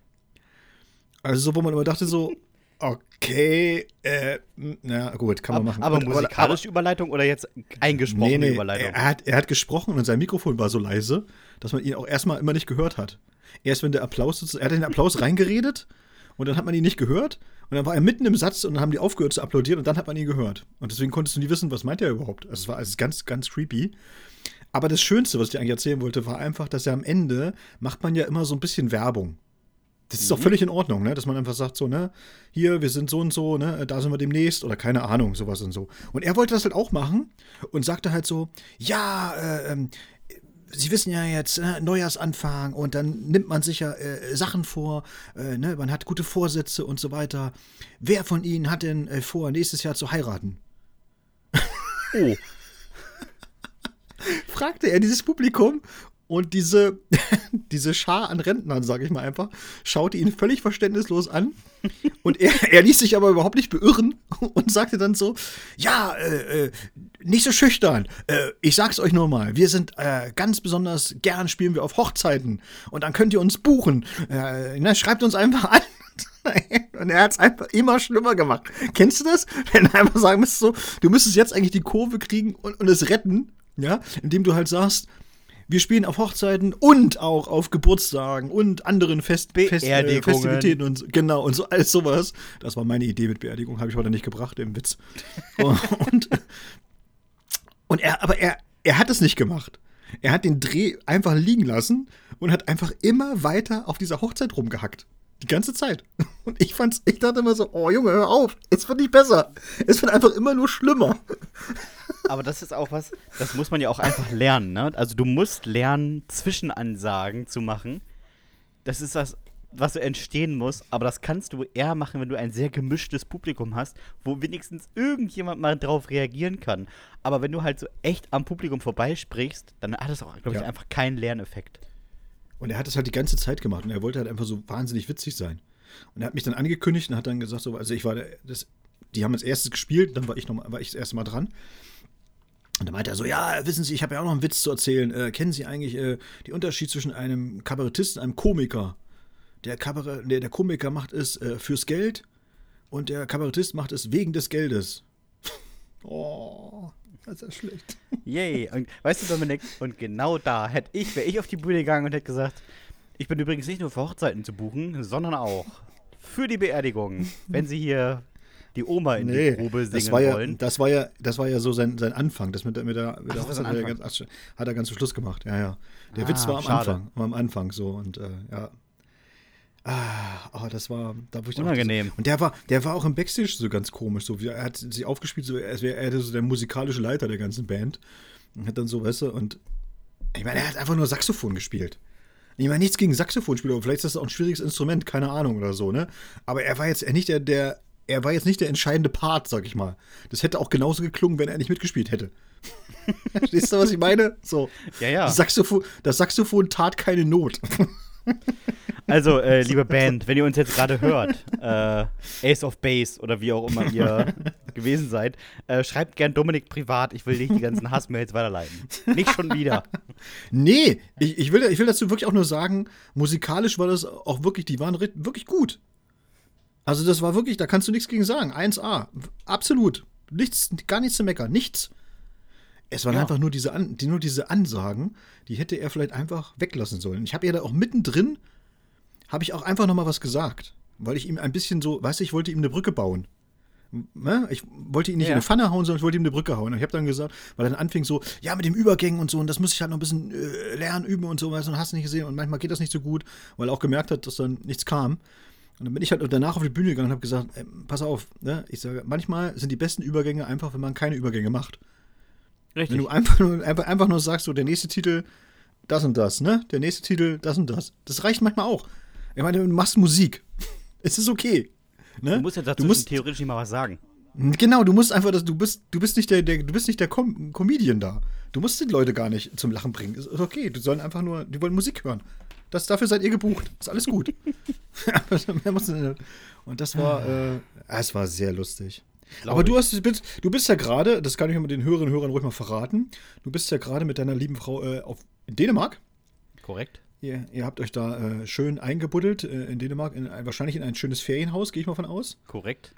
Also, so, wo man immer dachte, so, okay, äh, na gut, kann man machen. Aber Und- musikalische Überleitung oder jetzt eingesprochene Nee, nee, Überleitung? Er hat, er hat gesprochen und sein Mikrofon war so leise, dass man ihn auch erstmal immer nicht gehört hat. Erst wenn der Applaus, er hat in den Applaus reingeredet und dann hat man ihn nicht gehört. Und dann war er mitten im Satz und dann haben die aufgehört zu applaudieren und dann hat man ihn gehört. Und deswegen konntest du nie wissen, was meint er überhaupt. Also es war also ganz, ganz creepy. Aber das Schönste, was ich dir eigentlich erzählen wollte, war einfach, dass er am Ende macht man ja immer so ein bisschen Werbung. Das ist auch völlig in Ordnung, ne? dass man einfach sagt, so, ne, hier, wir sind so und so, ne, da sind wir demnächst oder keine Ahnung, sowas und so. Und er wollte das halt auch machen und sagte halt so, ja, äh, ähm, Sie wissen ja jetzt, äh, Neujahrsanfang und dann nimmt man sich ja äh, Sachen vor, äh, ne, man hat gute Vorsätze und so weiter. Wer von Ihnen hat denn äh, vor, nächstes Jahr zu heiraten? oh, fragte er dieses Publikum und diese, diese Schar an Rentnern, sage ich mal einfach, schaute ihn völlig verständnislos an. Und er, er ließ sich aber überhaupt nicht beirren und sagte dann so: Ja, äh, äh, nicht so schüchtern. Äh, ich sag's euch nur mal, wir sind äh, ganz besonders gern spielen wir auf Hochzeiten und dann könnt ihr uns buchen. Äh, na, schreibt uns einfach an. Und er hat es einfach immer schlimmer gemacht. Kennst du das? Wenn du einfach sagen müsstest, so, du müsstest jetzt eigentlich die Kurve kriegen und, und es retten, ja, indem du halt sagst, wir spielen auf Hochzeiten und auch auf Geburtstagen und anderen Fest, Fest, äh. Festivitäten und so- genau und so alles sowas. Das war meine Idee mit Beerdigung, habe ich heute nicht gebracht im Witz. und und er, aber er, er hat es nicht gemacht. Er hat den Dreh einfach liegen lassen und hat einfach immer weiter auf dieser Hochzeit rumgehackt. Die ganze Zeit. Und ich fand's, ich dachte immer so, oh Junge, hör auf, es wird nicht besser. Es wird einfach immer nur schlimmer. Aber das ist auch was, das muss man ja auch einfach lernen, ne? Also du musst lernen, Zwischenansagen zu machen. Das ist das, was so entstehen muss, aber das kannst du eher machen, wenn du ein sehr gemischtes Publikum hast, wo wenigstens irgendjemand mal drauf reagieren kann. Aber wenn du halt so echt am Publikum vorbeisprichst, dann hat es auch, glaube ich, Ja. einfach keinen Lerneffekt. Und er hat es halt die ganze Zeit gemacht und er wollte halt einfach so wahnsinnig witzig sein. Und er hat mich dann angekündigt und hat dann gesagt, so, also ich war der, das, die haben als erstes gespielt, dann war ich noch war ich das erste Mal dran. Und dann meinte er so, ja, wissen Sie, ich habe ja auch noch einen Witz zu erzählen. Äh, kennen Sie eigentlich äh, den Unterschied zwischen einem Kabarettisten und einem Komiker? Der, Kabarett, der, der Komiker macht es äh, fürs Geld und der Kabarettist macht es wegen des Geldes. oh, das ist ja schlecht. Yay. Und weißt du, Dominik, und genau da hätte ich, wäre ich auf die Bühne gegangen und hätte gesagt, ich bin übrigens nicht nur für Hochzeiten zu buchen, sondern auch für die Beerdigung. Wenn Sie hier die Oma in die Grube singen das war ja, wollen. Das war ja, das war ja so sein, sein Anfang. Das mit der, mit der, mit Ach, der das war ja Anfang. ganz, ach, hat er ganz zum Schluss gemacht. Ja, ja. Der Ah, Witz war am schade. Anfang. War am Anfang so und äh, ja. Ah, oh, das war, da wo ich Unangenehm. Auch, und der war, der war auch im Backstage so ganz komisch. So, er hat sich aufgespielt, so, als wäre er so der musikalische Leiter der ganzen Band. Und hat dann so, weißt du, und ich meine, er hat einfach nur Saxophon gespielt. Ich meine, nichts gegen Saxophonspieler, vielleicht ist das auch ein schwieriges Instrument, keine Ahnung oder so, ne? Aber er war jetzt nicht der, der, er war jetzt nicht der entscheidende Part, sag ich mal. Das hätte auch genauso geklungen, wenn er nicht mitgespielt hätte. Verstehst du, was ich meine? So. Ja, ja. Das Saxophon, das Saxophon tat keine Not. Also, äh, liebe Band, wenn ihr uns jetzt gerade hört, äh, Ace of Base oder wie auch immer ihr gewesen seid, äh, schreibt gern Dominik privat. Ich will nicht die ganzen Hassmails weiterleiten. Nicht schon wieder. Nee, ich, ich, will, ich will dazu wirklich auch nur sagen, musikalisch war das auch wirklich, die waren wirklich gut. Also, das war wirklich, da kannst du nichts gegen sagen. 1A. Absolut. Nichts, gar nichts zu meckern. Nichts. Es waren ja. einfach nur diese, An die, nur diese Ansagen, die hätte er vielleicht einfach weglassen sollen. Ich habe ja da auch mittendrin habe ich auch einfach noch mal was gesagt, weil ich ihm ein bisschen so, weißt du, ich wollte ihm eine Brücke bauen. Ne? Ich wollte ihn nicht ja. in eine Pfanne hauen, sondern ich wollte ihm eine Brücke hauen. Und ich habe dann gesagt, weil er dann anfing so, ja, mit dem Übergängen und so, und das muss ich halt noch ein bisschen äh, lernen, üben und so, weißt du, und hast nicht gesehen. Und manchmal geht das nicht so gut, weil er auch gemerkt hat, dass dann nichts kam. Und dann bin ich halt danach auf die Bühne gegangen und habe gesagt, ey, pass auf, ne? ich sage, manchmal sind die besten Übergänge einfach, wenn man keine Übergänge macht. Richtig. Wenn du einfach nur, einfach, einfach nur sagst, so, der nächste Titel, das und das, ne? Der nächste Titel, das und das. Das reicht manchmal auch. Ich meine, du machst Musik. es ist okay. Ne? Du musst ja dazu du musst, theoretisch nicht mal was sagen. Genau, du musst einfach, du bist, du bist nicht der, der du bist nicht der Com Comedian da. Du musst die Leute gar nicht zum Lachen bringen. Ist okay, die sollen einfach nur, die wollen Musik hören. Das, dafür seid ihr gebucht. Ist alles gut. Und das war, äh, es war sehr lustig. Aber du hast, du bist ja gerade, das kann ich mit den Hörerinnen und Hörern ruhig mal verraten. Du bist ja gerade mit deiner lieben Frau äh, auf in Dänemark. Korrekt. Ihr, ihr habt euch da äh, schön eingebuddelt äh, in Dänemark, in, wahrscheinlich in ein schönes Ferienhaus, gehe ich mal von aus. Korrekt.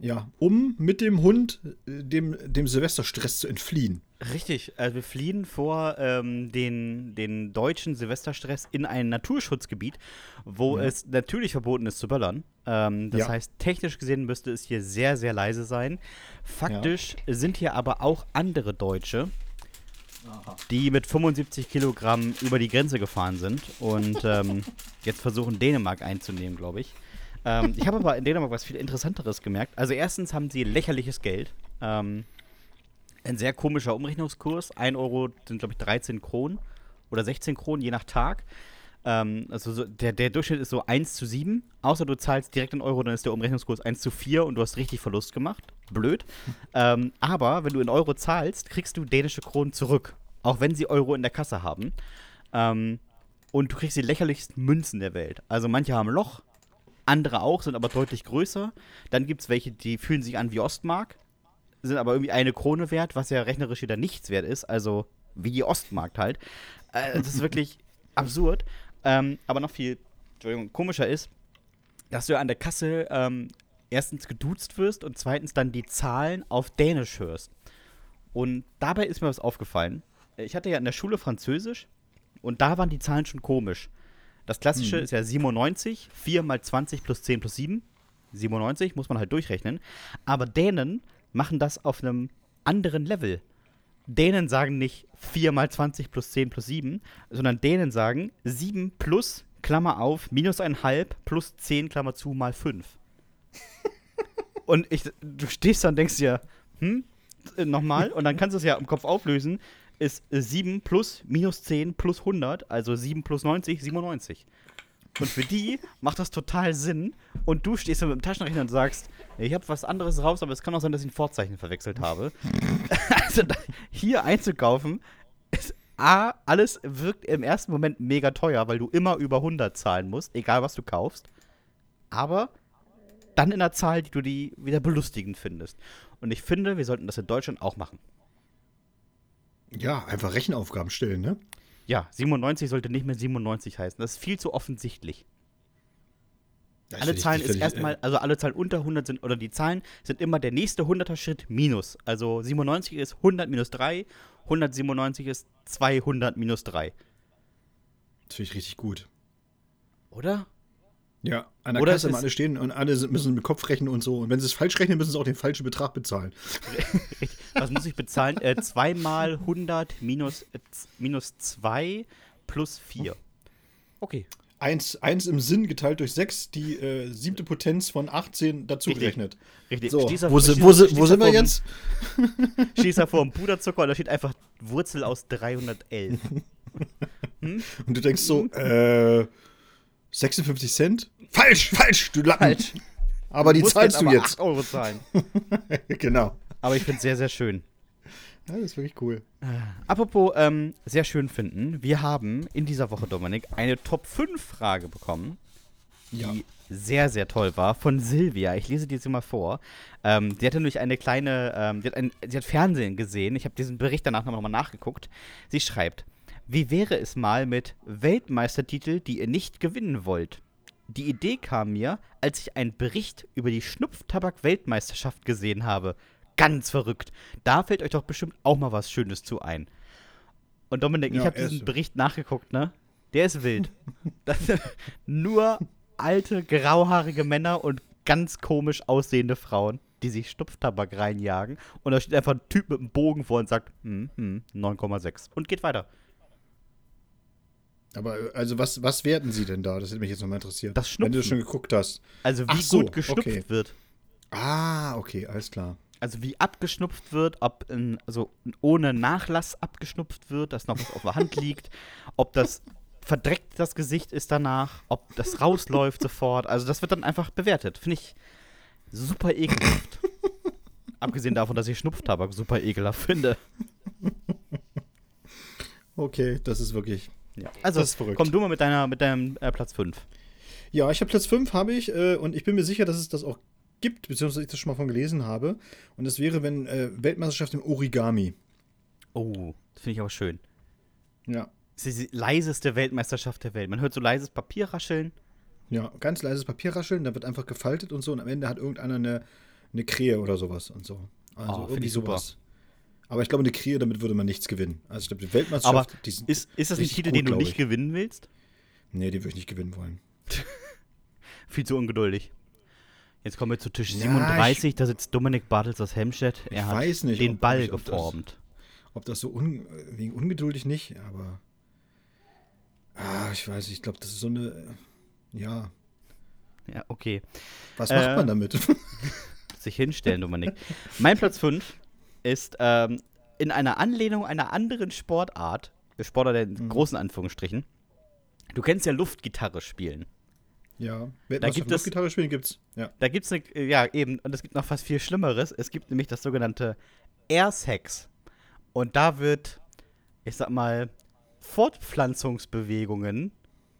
Ja, um mit dem Hund äh, dem, dem Silvesterstress zu entfliehen. Richtig, also wir fliehen vor ähm, den, den deutschen Silvesterstress in ein Naturschutzgebiet, wo ja. es natürlich verboten ist zu böllern. Ähm, das ja. heißt, technisch gesehen müsste es hier sehr, sehr leise sein. Faktisch ja. sind hier aber auch andere Deutsche, die mit 75 Kilogramm über die Grenze gefahren sind und ähm, jetzt versuchen, Dänemark einzunehmen, glaube ich. Ähm, ich habe aber in Dänemark was viel Interessanteres gemerkt. Also erstens haben sie lächerliches Geld. Ähm, ein sehr komischer Umrechnungskurs. 1 Euro sind, glaube ich, 13 Kronen oder 16 Kronen, je nach Tag. Ähm, also so, der, der Durchschnitt ist so 1 zu 7. Außer du zahlst direkt in Euro, dann ist der Umrechnungskurs 1 zu 4 und du hast richtig Verlust gemacht. Blöd. ähm, aber wenn du in Euro zahlst, kriegst du dänische Kronen zurück. Auch wenn sie Euro in der Kasse haben. Ähm, und du kriegst die lächerlichsten Münzen der Welt. Also manche haben Loch, andere auch, sind aber deutlich größer. Dann gibt es welche, die fühlen sich an wie Ostmark, sind aber irgendwie eine Krone wert, was ja rechnerisch wieder nichts wert ist. Also wie die Ostmark halt. Äh, das ist wirklich absurd. Ähm, aber noch viel komischer ist, dass du an der Kasse ähm, erstens geduzt wirst und zweitens dann die Zahlen auf Dänisch hörst. Und dabei ist mir was aufgefallen. Ich hatte ja in der Schule Französisch und da waren die Zahlen schon komisch. Das klassische hm. ist ja 97, 4 mal 20 plus 10 plus 7. 97 muss man halt durchrechnen. Aber Dänen machen das auf einem anderen Level. Dänen sagen nicht 4 mal 20 plus 10 plus 7, sondern Dänen sagen 7 plus, Klammer auf, minus 1,5 plus 10, Klammer zu, mal 5. und ich, du stehst da und denkst dir, hm, nochmal, und dann kannst du es ja im Kopf auflösen, ist 7 plus minus 10 plus 100, also 7 plus 90, 97. Und für die macht das total Sinn. Und du stehst dann mit dem Taschenrechner und sagst, ich habe was anderes raus, aber es kann auch sein, dass ich ein Vorzeichen verwechselt habe. also hier einzukaufen, ist A, alles wirkt im ersten Moment mega teuer, weil du immer über 100 zahlen musst, egal was du kaufst. Aber dann in einer Zahl, die du die wieder belustigend findest. Und ich finde, wir sollten das in Deutschland auch machen. Ja, einfach Rechenaufgaben stellen, ne? Ja, 97 sollte nicht mehr 97 heißen. Das ist viel zu offensichtlich. Das alle Zahlen ist erstmal, also alle Zahlen unter 100 sind, oder die Zahlen sind immer der nächste 100er Schritt minus. Also 97 ist 100 minus 3, 197 ist 200 minus 3. Das finde ich richtig gut. Oder? Ja, an der Oder Kasse immer alle stehen und alle müssen mit Kopf rechnen und so. Und wenn sie es falsch rechnen, müssen sie auch den falschen Betrag bezahlen. Was muss ich bezahlen? äh, 2 mal 100 minus, äh, minus 2 plus 4. Okay. 1, 1 im Sinn geteilt durch 6, die äh, siebte Potenz von 18 dazu Richtig. gerechnet. Richtig. So, Stehst da- wo, wo, wo sind wir jetzt? Stehst da vor dem Puderzucker und da steht einfach Wurzel aus 311. Und du denkst so, äh, 56 Cent? Falsch, falsch, du Lappen. Falsch. Aber die Musst zahlst du aber jetzt. 8 Euro zahlen. genau. Aber ich finde es sehr, sehr schön. Ja, das ist wirklich cool. Apropos ähm, sehr schön finden, wir haben in dieser Woche, Dominik, eine Top 5 Frage bekommen, die Ja. sehr, sehr toll war, von Silvia. Ich lese die jetzt mal vor. Ähm, sie hatte nämlich eine kleine, ähm, sie, hat ein, sie hat Fernsehen gesehen. Ich habe diesen Bericht danach nochmal nachgeguckt. Sie schreibt, wie wäre es mal mit Weltmeistertitel, die ihr nicht gewinnen wollt? Die Idee kam mir, als ich einen Bericht über die Schnupftabak-Weltmeisterschaft gesehen habe. Ganz verrückt. Da fällt euch doch bestimmt auch mal was Schönes zu ein. Und Dominik, ich Ja, habe er ist- diesen Bericht nachgeguckt, ne? Der ist wild. das sind nur alte, grauhaarige Männer und ganz komisch aussehende Frauen, die sich Schnupftabak reinjagen. Und da steht einfach ein Typ mit einem Bogen vor und sagt, hm, hm, 9,6. Und geht weiter. Aber also was, was werten sie denn da? Das hätte mich jetzt nochmal interessiert. Das Wenn du Schnupfen. schon geguckt hast. Also wie so, gut geschnupft okay. wird. Ah, okay, alles klar. Also wie abgeschnupft wird, ob in, also ohne Nachlass abgeschnupft wird, dass noch was auf der Hand liegt, ob das verdreckt das Gesicht ist danach, ob das rausläuft sofort. Also das wird dann einfach bewertet. Finde ich super ekelhaft. Abgesehen davon, dass ich Schnupftabak super ekelhaft finde. Okay, das ist wirklich. Ja. Also Das ist verrückt. komm du mal mit, deiner, mit deinem äh, Platz 5. Ja, ich habe Platz 5, habe ich, äh, und ich bin mir sicher, dass es das auch gibt, beziehungsweise ich das schon mal von gelesen habe. Und das wäre, wenn äh, Weltmeisterschaft im Origami. Oh, das finde ich aber schön. Ja. Das ist die leiseste Weltmeisterschaft der Welt. Man hört so leises Papier rascheln. Ja, ganz leises Papierrascheln, da wird einfach gefaltet und so und am Ende hat irgendeiner eine, eine Krähe oder sowas und so. Also Oh, irgendwie ich super. sowas. Aber ich glaube, eine Krähe, damit würde man nichts gewinnen. Also ich glaube, die Aber Weltmeisterschaft, die sind ist, ist das ein Titel, den du nicht ich. gewinnen willst? Nee, die würde ich nicht gewinnen wollen. Viel zu ungeduldig. Jetzt kommen wir zu Tisch Ja, 37, da sitzt Dominik Bartels aus Hemstedt. Er Ich hat weiß nicht, den ob- Ball ob ich- ob das- geformt. Ob das so un, wegen ungeduldig nicht, aber. Ah, ich weiß, ich glaube, das ist so eine. äh, Ja. Ja, okay. Was Äh, macht man damit? Sich hinstellen, Dominik. mein Platz 5 ist ähm, in einer Anlehnung einer anderen Sportart, Sportart in Mhm. großen Anführungsstrichen. Du kennst ja Luftgitarre spielen. ja. Da gibt es- Gitarre spielen gibt's. Ja. Da gibt es eine, ja eben, und es gibt noch fast viel Schlimmeres. Es gibt nämlich das sogenannte Air Sex. Und da wird, ich sag mal, Fortpflanzungsbewegungen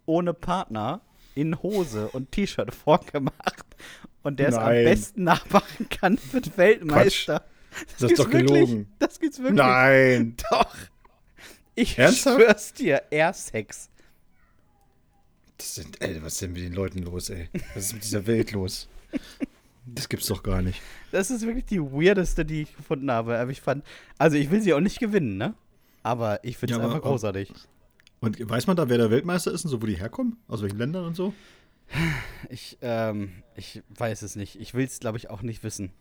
ohne Partner in Hose und T-Shirt vorgemacht. Und der es am besten nachmachen kann, wird Weltmeister. Das ist gibt's doch gelogen. Das gibt's wirklich. Nein. Doch. Ich Ernsthaft? schwör's dir, Air Sex. Das sind, ey, was ist denn mit den Leuten los, ey? Was ist mit dieser Welt los? Das gibt's doch gar nicht. Das ist wirklich die weirdeste, die ich gefunden habe. Aber ich fand, also ich will sie auch nicht gewinnen, ne? Aber ich finde es Ja, aber- einfach großartig. Und weiß man da, wer der Weltmeister ist und so, wo die herkommen? Aus welchen Ländern und so? Ich, ähm, ich weiß es nicht. Ich will es, glaube ich, auch nicht wissen.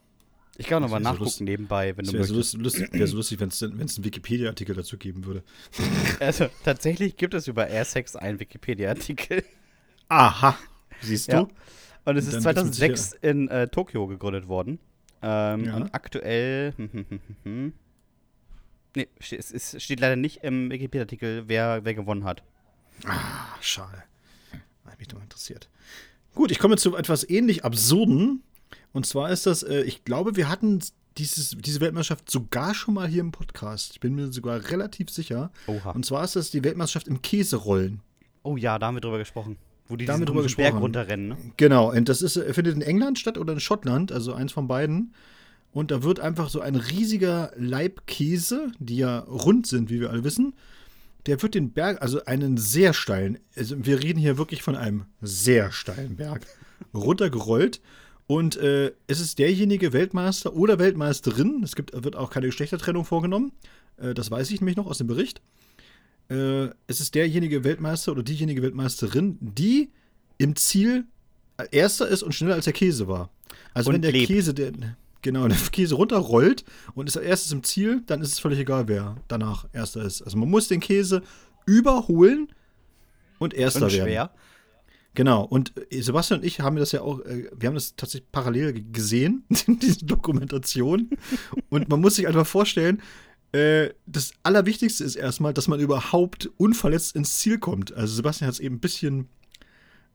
Ich kann nochmal so nachgucken lust- nebenbei, wenn Das du wäre so möchtest. lustig, lustig, wär so lustig wenn es einen Wikipedia-Artikel dazu geben würde. Also, tatsächlich gibt es über Airsex einen Wikipedia-Artikel. Aha. Siehst du? Ja. Und es ist dann gibt's mit 2006 in äh, Tokio gegründet worden. Ähm, Ja. Und aktuell. Hm, hm, hm. Nee, es ist, steht leider nicht im Wikipedia-Artikel, wer, wer gewonnen hat. Ah, schade. Hat mich doch interessiert. Gut, ich komme zu etwas ähnlich Absurden. Und zwar ist das, äh, ich glaube, wir hatten dieses, diese Weltmeisterschaft sogar schon mal hier im Podcast. Ich bin mir sogar relativ sicher. Oha. Und zwar ist das die Weltmeisterschaft im Käserollen. Oh ja, da haben wir drüber gesprochen. Wo die Da haben diesen wir drüber komischen Berg gesprochen. runterrennen, ne? Genau, und das ist, äh, findet in England statt oder in Schottland, also eins von beiden. Und da wird einfach so ein riesiger Laib Käse, die ja rund sind, wie wir alle wissen, der wird den Berg, also einen sehr steilen, also wir reden hier wirklich von einem sehr steilen Berg, runtergerollt. Und äh, es ist derjenige Weltmeister oder Weltmeisterin, es gibt, wird auch keine Geschlechtertrennung vorgenommen, äh, das weiß ich nämlich noch aus dem Bericht. Äh, es ist derjenige Weltmeister oder diejenige Weltmeisterin, die im Ziel erster ist und schneller als der Käse war. Also Und wenn der lebt. Käse, der, genau, der Käse runterrollt und ist als erstes im Ziel, dann ist es völlig egal, wer danach erster ist. Also man muss den Käse überholen und erster Und werden. Genau, und äh, Sebastian und ich haben das ja auch, äh, wir haben das tatsächlich parallel gesehen, diese Dokumentation. Und man muss sich einfach vorstellen, äh, das Allerwichtigste ist erstmal, dass man überhaupt unverletzt ins Ziel kommt. Also Sebastian hat es eben ein bisschen,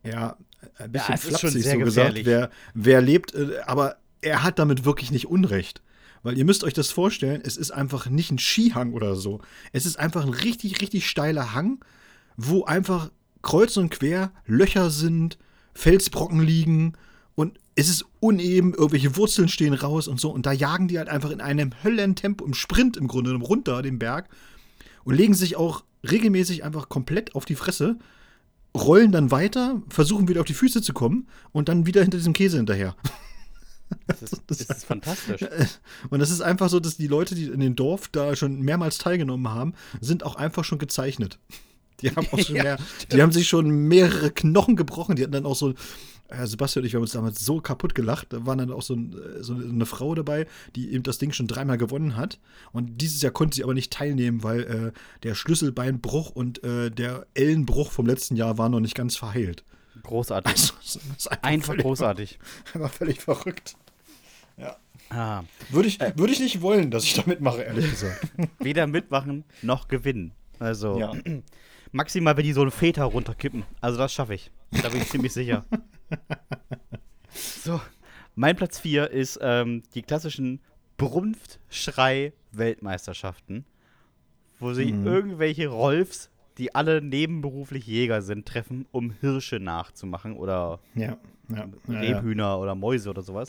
ja, ein bisschen schon flapsig so gesagt, wer, wer lebt, aber er hat damit wirklich nicht Unrecht. Weil ihr müsst euch das vorstellen, es ist einfach nicht ein Skihang oder so. Es ist einfach ein richtig, richtig steiler Hang, wo einfach kreuz und quer Löcher sind, Felsbrocken liegen und es ist uneben, irgendwelche Wurzeln stehen raus und so. Und da jagen die halt einfach in einem Höllentempo, im Sprint im Grunde runter den Berg und legen sich auch regelmäßig einfach komplett auf die Fresse, rollen dann weiter, versuchen wieder auf die Füße zu kommen und dann wieder hinter diesem Käse hinterher. Das ist, das ist fantastisch. Und das ist einfach so, dass die Leute, die in dem Dorf da schon mehrmals teilgenommen haben, sind auch einfach schon gezeichnet. Die haben auch schon Ja, mehr, die haben sich schon mehrere Knochen gebrochen. Die hatten dann auch so, äh, Sebastian und ich, wir haben uns damals so kaputt gelacht. Da war dann auch so, ein, äh, so eine Frau dabei, die eben das Ding schon dreimal gewonnen hat. Und dieses Jahr konnte sie aber nicht teilnehmen, weil äh, der Schlüsselbeinbruch und äh, der Ellenbruch vom letzten Jahr waren noch nicht ganz verheilt. Großartig. Also, das ist einfach, Einfach völlig, großartig. Einfach völlig verrückt. Ah, Würde ich, würde ich nicht wollen, dass ich da mitmache, ehrlich gesagt. weder mitmachen noch gewinnen. Also Ja. maximal, wenn die so einen Väter runterkippen. Also das schaffe ich. Da bin ich ziemlich sicher. So, mein Platz 4 ist ähm, die klassischen Brunftschrei-Weltmeisterschaften, wo sich Mhm. irgendwelche Rolfs, die alle nebenberuflich Jäger sind, treffen, um Hirsche nachzumachen oder Ja, ja. ja, ja. Rebhühner oder Mäuse oder sowas.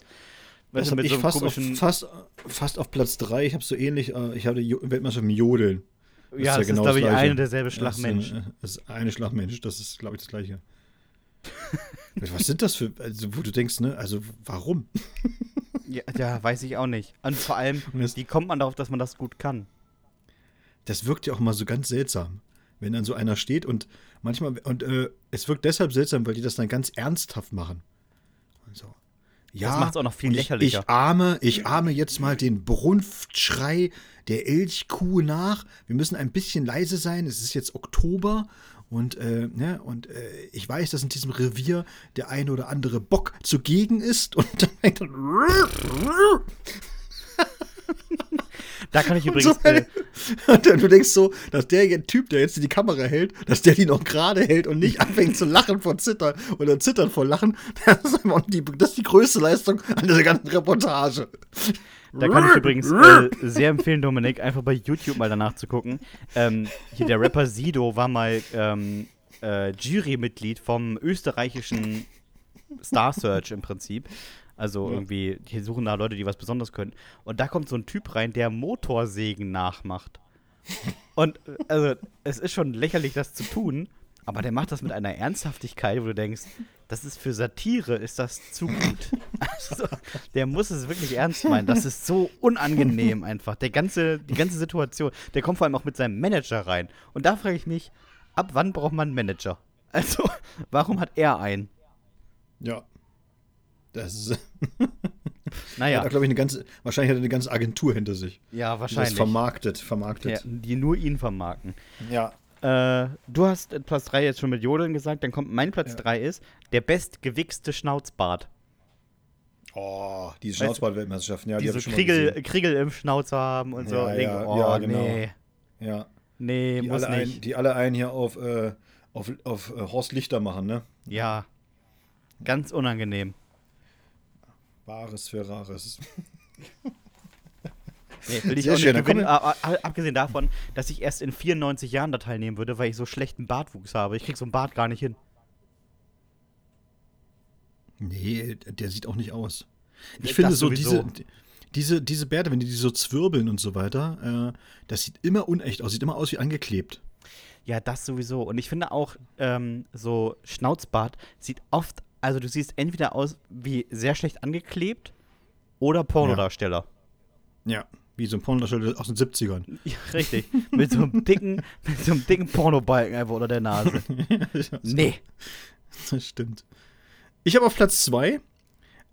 Das habe ich so fast, auf, fast, fast auf Platz 3. Ich habe so ähnlich, äh, ich hatte Weltmeisterschaft im Jodeln. Das ja, das genau ist, glaube ich, Gleiche. eine derselbe ist Schlagmensch. ein- Das ist eine Schlagmensch, das ist, glaube ich, das Gleiche. Was sind das für, also, wo du denkst, ne, also warum? Ja, ja, weiß ich auch nicht. Und vor allem, Und wie kommt man darauf, dass man das gut kann? Das wirkt ja auch mal so ganz seltsam, wenn dann so einer steht und manchmal, und äh, es wirkt deshalb seltsam, weil die das dann ganz ernsthaft machen. Und so. Ja, macht's auch noch viel und ich, lächerlicher. Ich ahme, ich ahme jetzt mal den Brunftschrei der Elchkuh nach. Wir müssen ein bisschen leise sein. Es ist jetzt Oktober und, äh, ne, und äh, ich weiß, dass in diesem Revier der eine oder andere Bock zugegen ist und dann fängt dann Da kann ich Und übrigens. so, äh, und dann du denkst so, dass der Typ, der jetzt die Kamera hält, dass der die noch gerade hält und nicht anfängt zu lachen vor Zittern oder zittern vor Lachen, das ist, einfach die, das ist die größte Leistung an dieser ganzen Reportage. Da kann ich übrigens äh, sehr empfehlen, Dominik, einfach bei YouTube mal danach zu gucken. Ähm, hier der Rapper Sido war mal ähm, äh, Jurymitglied vom österreichischen Star Search im Prinzip. Also Ja. irgendwie, die suchen da Leute, die was Besonderes können. Und da kommt so ein Typ rein, der Motorsägen nachmacht. Und also, es ist schon lächerlich, das zu tun, aber der macht das mit einer Ernsthaftigkeit, wo du denkst, das ist für Satire, ist das zu gut. Also, der muss es wirklich ernst meinen. Das ist so unangenehm einfach. Der ganze, die ganze Situation. Der kommt vor allem auch mit seinem Manager rein. Und da frage ich mich, ab wann braucht man einen Manager? Also, warum hat er einen? Ja. Das ist, Naja, hat, glaube ich, eine ganze, wahrscheinlich hat er eine ganze Agentur hinter sich. ja, Die Das wahrscheinlich. vermarktet, Ja, vermarktet. die nur ihn vermarkten. Ja. Äh, du hast Platz 3 jetzt schon mit Jodeln gesagt, dann kommt mein Platz Ja. 3 ist der bestgewichste Schnauzbart. Oh, diese Schnauzball-Weltmeisterschaften, ja, die, die so ich schon mal Kriegel. Kriegel im Schnauze haben und so. Ja, ja, oh, ja, genau. nee, Ja. nee, Die muss alle, ein, nicht. die alle einen hier auf, äh, auf, auf äh, Horst Lichter machen, ne? Ja, ganz unangenehm. Wahres für Rares. Nee, will ich Sehr auch schön, gewinnen. a- a- Abgesehen davon, dass ich erst in 94 Jahren da teilnehmen würde, weil ich so schlechten Bartwuchs habe. Ich krieg so einen Bart gar nicht hin. Nee, der sieht auch nicht aus. Ich Das finde so sowieso. diese, diese, diese Bärte, wenn die so zwirbeln und so weiter, äh, das sieht immer unecht aus, sieht immer aus wie angeklebt. Ja, das sowieso. Und ich finde auch, ähm, so Schnauzbart sieht oft, also du siehst entweder aus wie sehr schlecht angeklebt oder Pornodarsteller. Ja. Wie so ein Pornodarsteller aus den 70ern. Ja, richtig. mit so einem dicken, mit so einem dicken Pornobalken einfach unter der Nase. Nee. Das stimmt. Ich habe auf Platz 2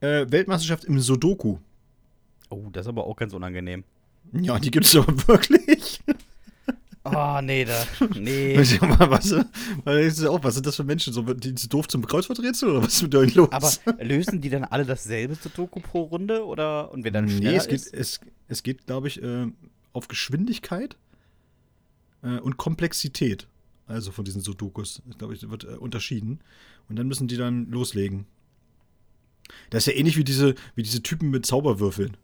äh, Weltmeisterschaft im Sudoku. Oh, das ist aber auch ganz unangenehm. Ja, die gibt es aber wirklich. Oh, nee, da. Nee. was, was, auch, was sind das für Menschen? So, die, die doof zum Kreuzworträtsel oder was ist mit euch los? Aber lösen die dann alle dasselbe Sudoku pro Runde oder und wer dann nee, schneller es geht, ist? es, es geht, glaube ich, äh, auf Geschwindigkeit äh, und Komplexität. Also von diesen Sudokus. Ich glaube, wird äh, unterschieden. Und dann müssen die dann loslegen. Das ist ja ähnlich wie diese, wie diese Typen mit Zauberwürfeln.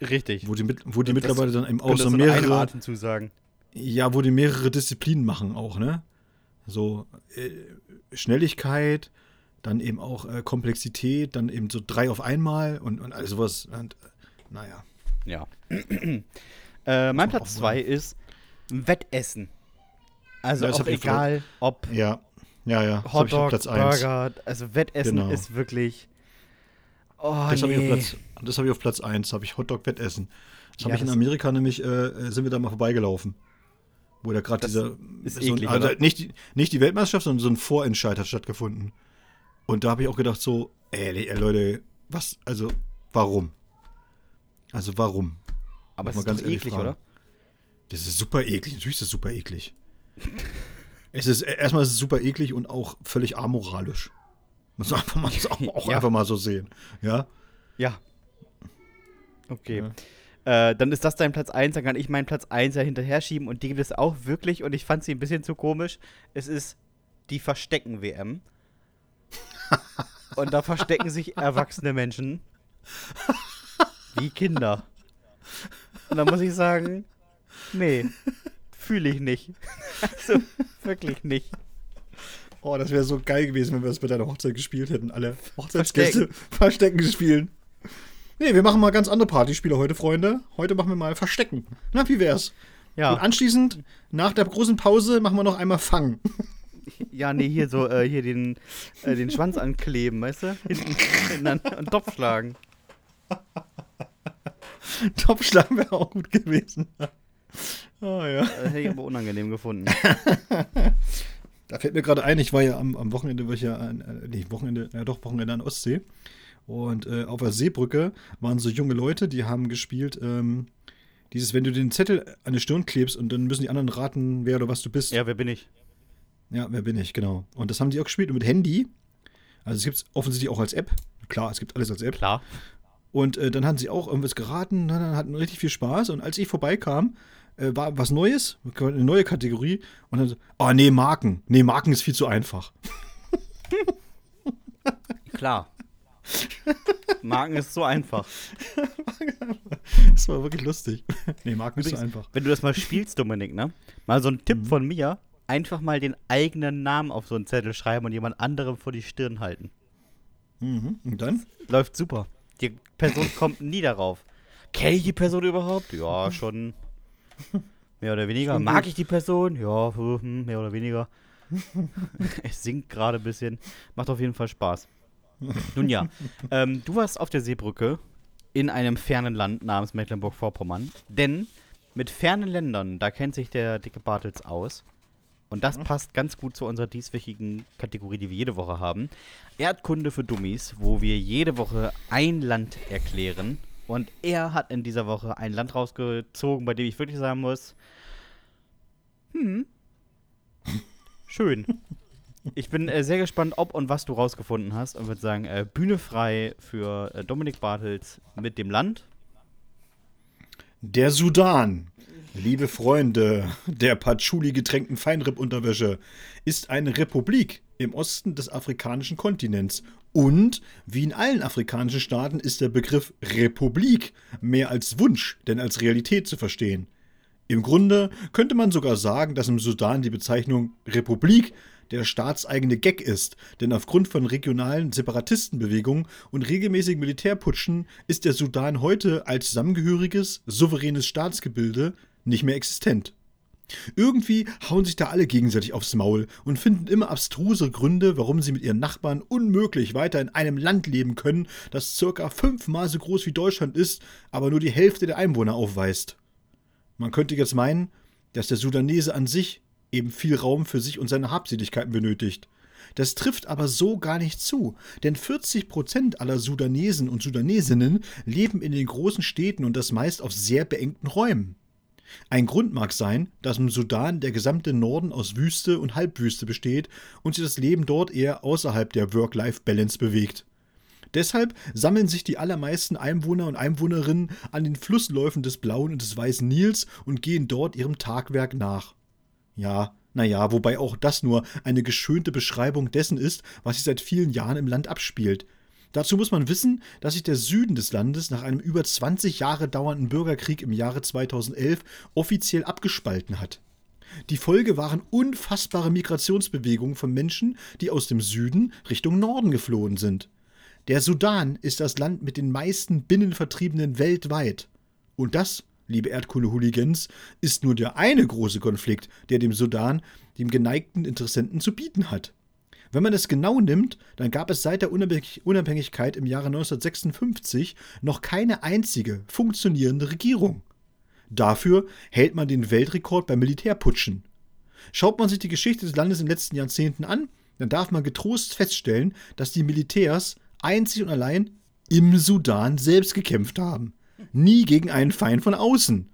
Richtig. Wo die, mit, wo die Das mittlerweile dann eben auch so mehrere. Atemzug sagen. Ja, wo die mehrere Disziplinen machen auch, ne? So äh, Schnelligkeit, dann eben auch äh, Komplexität, dann eben so drei auf einmal und, und all sowas. Und, äh, naja. Ja. äh, mein Platz 2 ist Wettessen. Also Ja, ich egal, ob Ja, ja, ja. Das ich Hotdog, Platz 1. Burger, also Wettessen Genau. ist wirklich. Oh, Das habe ich, auf nee. Platz- das hab ich auf Platz 1, habe ich Hotdog-Wettessen. Das habe Ja, ich in Amerika nämlich, äh, sind wir da mal vorbeigelaufen. Wo da gerade dieser. ist so ein- eklig, also oder? nicht, die, nicht die Weltmeisterschaft, sondern so ein Vorentscheid hat stattgefunden. Und da habe ich auch gedacht, so, ey, ey, Leute, was, also, warum? Also, warum? Aber es ist ganz eklig, fragen. oder? Das ist super eklig. Natürlich ist das super eklig. es ist erstmal ist es super eklig und auch völlig amoralisch. Muss man einfach mal, auch, auch Ja. einfach mal so sehen. Ja. Ja. Okay. Äh, dann ist das dein Platz 1, dann kann ich meinen Platz 1 ja hinterher schieben und die gibt es auch wirklich und ich fand sie ein bisschen zu komisch. Es ist die Verstecken-WM. und da verstecken sich erwachsene Menschen wie Kinder. Und da muss ich sagen, nee, fühle ich nicht. also wirklich nicht. Oh, das wäre so geil gewesen, wenn wir das bei deiner Hochzeit gespielt hätten. Alle Hochzeitsgäste Verstecken, spielen. Nee, wir machen mal ganz andere Partyspiele heute, Freunde. Heute machen wir mal Verstecken. Na, wie wär's? Ja. Und anschließend, nach der großen Pause, machen wir noch einmal Fangen. Ja, nee, hier so, äh, hier den, äh, den Schwanz ankleben, weißt du? Hinten, hinten an, und Topf schlagen. Topfschlagen wäre auch gut gewesen. Oh ja. Das hätte ich aber unangenehm gefunden. Da fällt mir gerade ein, ich war ja am, am Wochenende, war ich ja, an, äh, nee, Wochenende, ja doch, Wochenende an Ostsee. Und äh, auf der Seebrücke waren so junge Leute, die haben gespielt, ähm, dieses, wenn du den Zettel an die Stirn klebst und dann müssen die anderen raten, wer oder was du bist. Ja, wer bin ich? Ja, wer bin ich, genau. Und das haben die auch gespielt und mit Handy. Also es gibt es offensichtlich auch als App. Klar, es gibt alles als App. Klar. Und äh, dann hatten sie auch irgendwas geraten, dann hatten richtig viel Spaß. Und als ich vorbeikam, äh, war was Neues, eine neue Kategorie. Und dann so, oh nee, Marken. Nee, Marken ist viel zu einfach. Klar. Marken ist so einfach. Das war wirklich lustig. Nee, Marken ist Übrigens, einfach. Wenn du das mal spielst, Dominik, ne? Mal so ein Tipp von mir: einfach mal den eigenen Namen auf so einen Zettel schreiben und jemand anderem vor die Stirn halten. Mhm. Und dann? Läuft super. Die Person kommt nie darauf. Kenne ich die Person überhaupt? Ja, schon. Mehr oder weniger. Schon Mag gut. ich die Person? Ja, hm, mehr oder weniger. es singt gerade ein bisschen. Macht auf jeden Fall Spaß. Nun ja, ähm, du warst auf der Seebrücke in einem fernen Land namens Mecklenburg-Vorpommern. Denn mit fernen Ländern, da kennt sich der dicke Bartels aus. Und das passt ganz gut zu unserer dieswöchigen Kategorie, die wir jede Woche haben. Erdkunde für Dummies, wo wir jede Woche ein Land erklären. Und er hat in dieser Woche ein Land rausgezogen, bei dem ich wirklich sagen muss, hm, schön. Ich bin äh, sehr gespannt, ob und was du rausgefunden hast und würde sagen, äh, Bühne frei für äh, Dominik Bartels mit dem Land. Der Sudan, liebe Freunde der Patchouli getränkten Feinripp-Unterwäsche, ist eine Republik im Osten des afrikanischen Kontinents. Und, wie in allen afrikanischen Staaten, ist der Begriff Republik mehr als Wunsch, denn als Realität zu verstehen. Im Grunde könnte man sogar sagen, dass im Sudan die Bezeichnung Republik der staatseigene Gag ist, denn aufgrund von regionalen Separatistenbewegungen und regelmäßigen Militärputschen ist der Sudan heute als zusammengehöriges, souveränes Staatsgebilde nicht mehr existent. Irgendwie hauen sich da alle gegenseitig aufs Maul und finden immer abstruse Gründe, warum sie mit ihren Nachbarn unmöglich weiter in einem Land leben können, das circa fünfmal so groß wie Deutschland ist, aber nur die Hälfte der Einwohner aufweist. Man könnte jetzt meinen, dass der Sudanese an sich eben viel Raum für sich und seine Habseligkeiten benötigt. Das trifft aber so gar nicht zu, denn 40 Prozent aller Sudanesen und Sudanesinnen leben in den großen Städten und das meist auf sehr beengten Räumen. Ein Grund mag sein, dass im Sudan der gesamte Norden aus Wüste und Halbwüste besteht und sich das Leben dort eher außerhalb der Work-Life-Balance bewegt. Deshalb sammeln sich die allermeisten Einwohner und Einwohnerinnen an den Flussläufen des Blauen und des Weißen Nils und gehen dort ihrem Tagwerk nach. Ja, naja, wobei auch das nur eine geschönte Beschreibung dessen ist, was sich seit vielen Jahren im Land abspielt. Dazu muss man wissen, dass sich der Süden des Landes nach einem über 20 Jahre dauernden Bürgerkrieg im Jahre 2011 offiziell abgespalten hat. Die Folge waren unfassbare Migrationsbewegungen von Menschen, die aus dem Süden Richtung Norden geflohen sind. Der Sudan ist das Land mit den meisten Binnenvertriebenen weltweit. Und das, liebe Erdkunde-Hooligans, ist nur der eine große Konflikt, der dem Sudan, dem geneigten Interessenten zu bieten hat. Wenn man es genau nimmt, dann gab es seit der Unabhängigkeit im Jahre 1956 noch keine einzige funktionierende Regierung. Dafür hält man den Weltrekord bei Militärputschen. Schaut man sich die Geschichte des Landes in den letzten Jahrzehnten an, dann darf man getrost feststellen, dass die Militärs einzig und allein im Sudan selbst gekämpft haben. Nie gegen einen Feind von außen.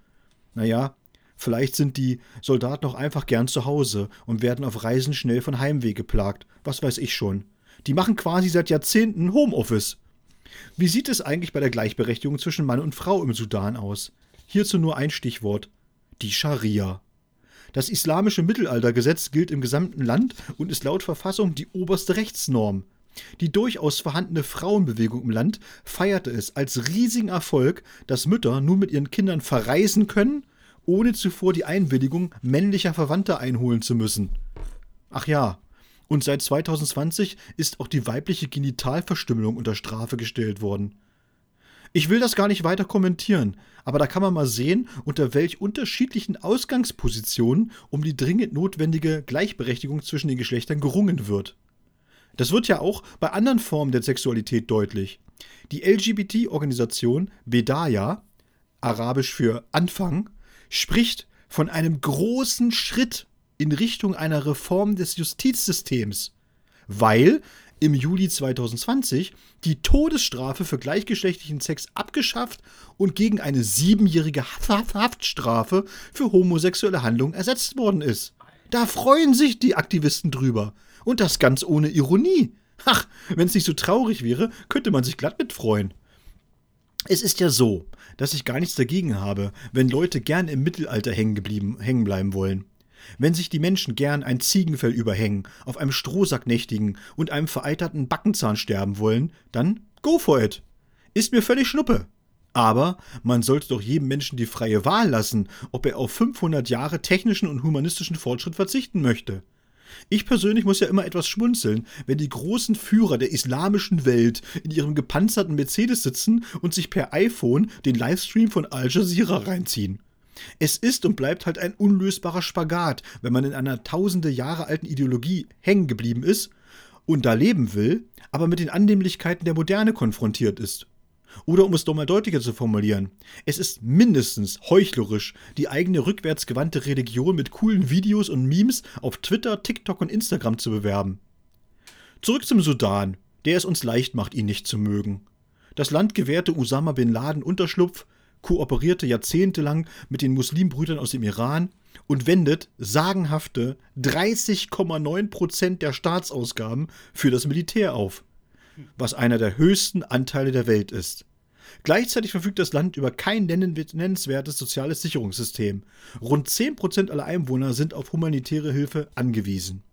Naja, vielleicht sind die Soldaten auch einfach gern zu Hause und werden auf Reisen schnell von Heimweh geplagt. Was weiß ich schon. Die machen quasi seit Jahrzehnten Homeoffice. Wie sieht es eigentlich bei der Gleichberechtigung zwischen Mann und Frau im Sudan aus? Hierzu nur ein Stichwort. Die Scharia. Das islamische Mittelaltergesetz gilt im gesamten Land und ist laut Verfassung die oberste Rechtsnorm. Die durchaus vorhandene Frauenbewegung im Land feierte es als riesigen Erfolg, dass Mütter nun mit ihren Kindern verreisen können, ohne zuvor die Einwilligung männlicher Verwandter einholen zu müssen. Ach ja, und seit 2020 ist auch die weibliche Genitalverstümmelung unter Strafe gestellt worden. Ich will das gar nicht weiter kommentieren, aber da kann man mal sehen, unter welch unterschiedlichen Ausgangspositionen um die dringend notwendige Gleichberechtigung zwischen den Geschlechtern gerungen wird. Das wird ja auch bei anderen Formen der Sexualität deutlich. Die LGBT-Organisation Bedaya, arabisch für Anfang, spricht von einem großen Schritt in Richtung einer Reform des Justizsystems, weil im Juli 2020 die Todesstrafe für gleichgeschlechtlichen Sex abgeschafft und gegen eine siebenjährige Haftstrafe für homosexuelle Handlungen ersetzt worden ist. Da freuen sich die Aktivisten drüber. Und das ganz ohne Ironie. Ach, wenn es nicht so traurig wäre, könnte man sich glatt mitfreuen. Es ist ja so, dass ich gar nichts dagegen habe, wenn Leute gern im Mittelalter hängen, geblieben, hängen bleiben wollen. Wenn sich die Menschen gern ein Ziegenfell überhängen, auf einem Strohsack nächtigen und einem vereiterten Backenzahn sterben wollen, dann go for it. Ist mir völlig schnuppe. Aber man sollte doch jedem Menschen die freie Wahl lassen, ob er auf 500 Jahre technischen und humanistischen Fortschritt verzichten möchte. Ich persönlich muss ja immer etwas schmunzeln, wenn die großen Führer der islamischen Welt in ihrem gepanzerten Mercedes sitzen und sich per iPhone den Livestream von Al Jazeera reinziehen. Es ist und bleibt halt ein unlösbarer Spagat, wenn man in einer tausende Jahre alten Ideologie hängen geblieben ist und da leben will, aber mit den Annehmlichkeiten der Moderne konfrontiert ist. Oder um es doch mal deutlicher zu formulieren, es ist mindestens heuchlerisch, die eigene rückwärtsgewandte Religion mit coolen Videos und Memes auf Twitter, TikTok und Instagram zu bewerben. Zurück zum Sudan, der es uns leicht macht, ihn nicht zu mögen. Das Land gewährte Usama bin Laden Unterschlupf, kooperierte jahrzehntelang mit den Muslimbrüdern aus dem Iran und wendet sagenhafte 30,9 Prozent der Staatsausgaben für das Militär auf was einer der höchsten Anteile der Welt ist. Gleichzeitig verfügt das Land über kein nennenswertes soziales Sicherungssystem. Rund 10% aller Einwohner sind auf humanitäre Hilfe angewiesen.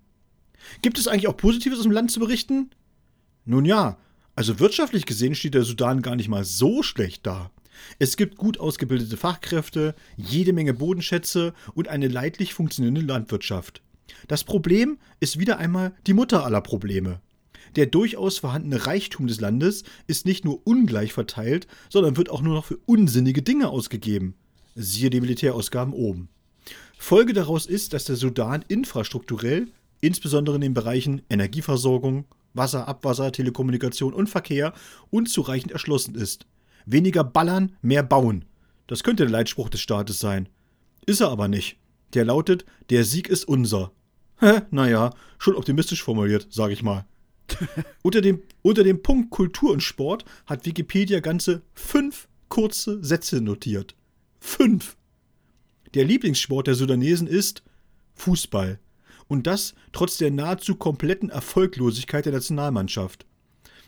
Gibt es eigentlich auch Positives aus dem Land zu berichten? Nun ja, also wirtschaftlich gesehen steht der Sudan gar nicht mal so schlecht da. Es gibt gut ausgebildete Fachkräfte, jede Menge Bodenschätze und eine leidlich funktionierende Landwirtschaft. Das Problem ist wieder einmal die Mutter aller Probleme. Der durchaus vorhandene Reichtum des Landes ist nicht nur ungleich verteilt, sondern wird auch nur noch für unsinnige Dinge ausgegeben. Siehe die Militärausgaben oben. Folge daraus ist, dass der Sudan infrastrukturell, insbesondere in den Bereichen Energieversorgung, Wasser, Abwasser, Telekommunikation und Verkehr, unzureichend erschlossen ist. Weniger ballern, mehr bauen. Das könnte der Leitspruch des Staates sein. Ist er aber nicht. Der lautet, der Sieg ist unser. Hä, naja, schon optimistisch formuliert, sage ich mal. unter, dem, unter dem Punkt Kultur und Sport hat Wikipedia ganze fünf kurze Sätze notiert. Fünf. Der Lieblingssport der Sudanesen ist Fußball. Und das trotz der nahezu kompletten Erfolglosigkeit der Nationalmannschaft.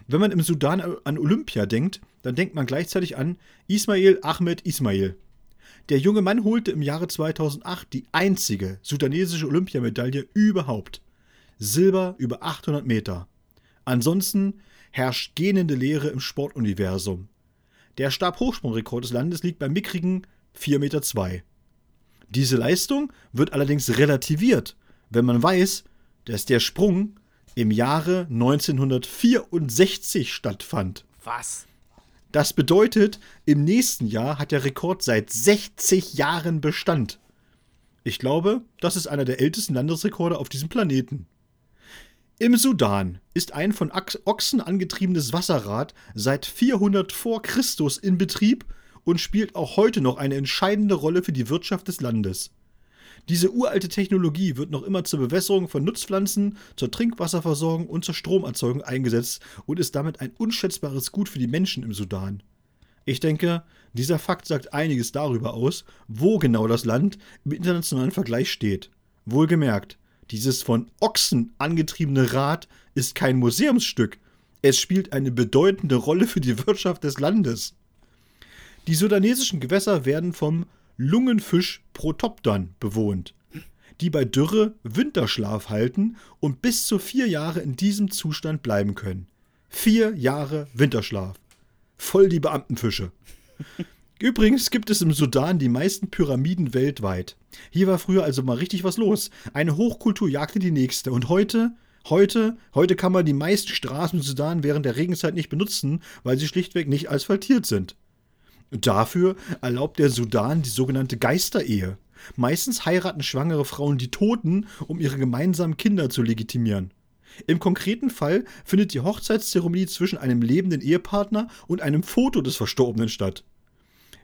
Wenn man im Sudan an Olympia denkt, dann denkt man gleichzeitig an Ismail Ahmed Ismail. Der junge Mann holte im Jahre 2008 die einzige sudanesische Olympiamedaille überhaupt. Silber über 800 Meter. Ansonsten herrscht gähnende Leere im Sportuniversum. Der Stabhochsprungrekord des Landes liegt bei mickrigen 4,2 Meter. Diese Leistung wird allerdings relativiert, wenn man weiß, dass der Sprung im Jahre 1964 stattfand. Was? Das bedeutet, im nächsten Jahr hat der Rekord seit 60 Jahren Bestand. Ich glaube, das ist einer der ältesten Landesrekorde auf diesem Planeten. Im Sudan ist ein von Ochsen angetriebenes Wasserrad seit 400 vor Christus in Betrieb und spielt auch heute noch eine entscheidende Rolle für die Wirtschaft des Landes. Diese uralte Technologie wird noch immer zur Bewässerung von Nutzpflanzen, zur Trinkwasserversorgung und zur Stromerzeugung eingesetzt und ist damit ein unschätzbares Gut für die Menschen im Sudan. Ich denke, dieser Fakt sagt einiges darüber aus, wo genau das Land im internationalen Vergleich steht. Wohlgemerkt, dieses von Ochsen angetriebene Rad ist kein Museumsstück. Es spielt eine bedeutende Rolle für die Wirtschaft des Landes. Die sudanesischen Gewässer werden vom Lungenfisch Protoptern bewohnt, die bei Dürre Winterschlaf halten und bis zu vier Jahre in diesem Zustand bleiben können. Vier Jahre Winterschlaf. Voll die Beamtenfische. Übrigens gibt es im Sudan die meisten Pyramiden weltweit. Hier war früher also mal richtig was los. Eine Hochkultur jagte die nächste. Und heute, heute, heute kann man die meisten Straßen im Sudan während der Regenzeit nicht benutzen, weil sie schlichtweg nicht asphaltiert sind. Dafür erlaubt der Sudan die sogenannte Geisterehe. Meistens heiraten schwangere Frauen die Toten, um ihre gemeinsamen Kinder zu legitimieren. Im konkreten Fall findet die Hochzeitszeremonie zwischen einem lebenden Ehepartner und einem Foto des Verstorbenen statt.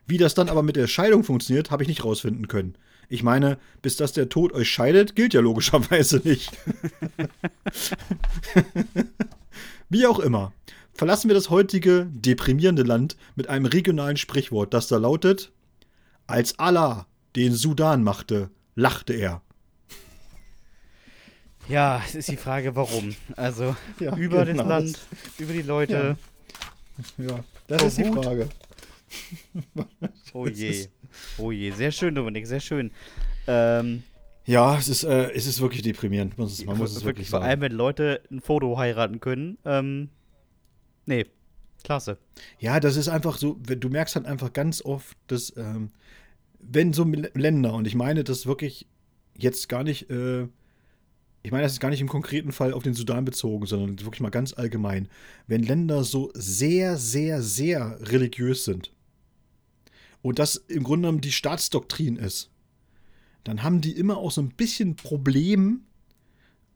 Wie das dann aber mit der Scheidung funktioniert, habe ich nicht rausfinden können. Ich meine, bis dass der Tod euch scheidet, gilt ja logischerweise nicht. Wie auch immer. Verlassen wir das heutige deprimierende Land mit einem regionalen Sprichwort, das da lautet: Als Allah den Sudan machte, lachte er. Ja, es ist die Frage, warum. Also ja, über genau. das Land, über die Leute. Ja, ja das oh, ist die. Frage. oh je. Oh je, sehr schön, Dominik, sehr schön. Ähm, ja, es ist, äh, es ist wirklich deprimierend. Muss es, man muss es wirklich sagen. Vor allem, wenn Leute ein Foto heiraten können. Ähm, nee, klasse. Ja, das ist einfach so, du merkst halt einfach ganz oft, dass, ähm, wenn so Länder, und ich meine das wirklich jetzt gar nicht, äh, ich meine das ist gar nicht im konkreten Fall auf den Sudan bezogen, sondern wirklich mal ganz allgemein, wenn Länder so sehr, sehr, sehr religiös sind, und das im Grunde genommen die Staatsdoktrin ist, dann haben die immer auch so ein bisschen Problem,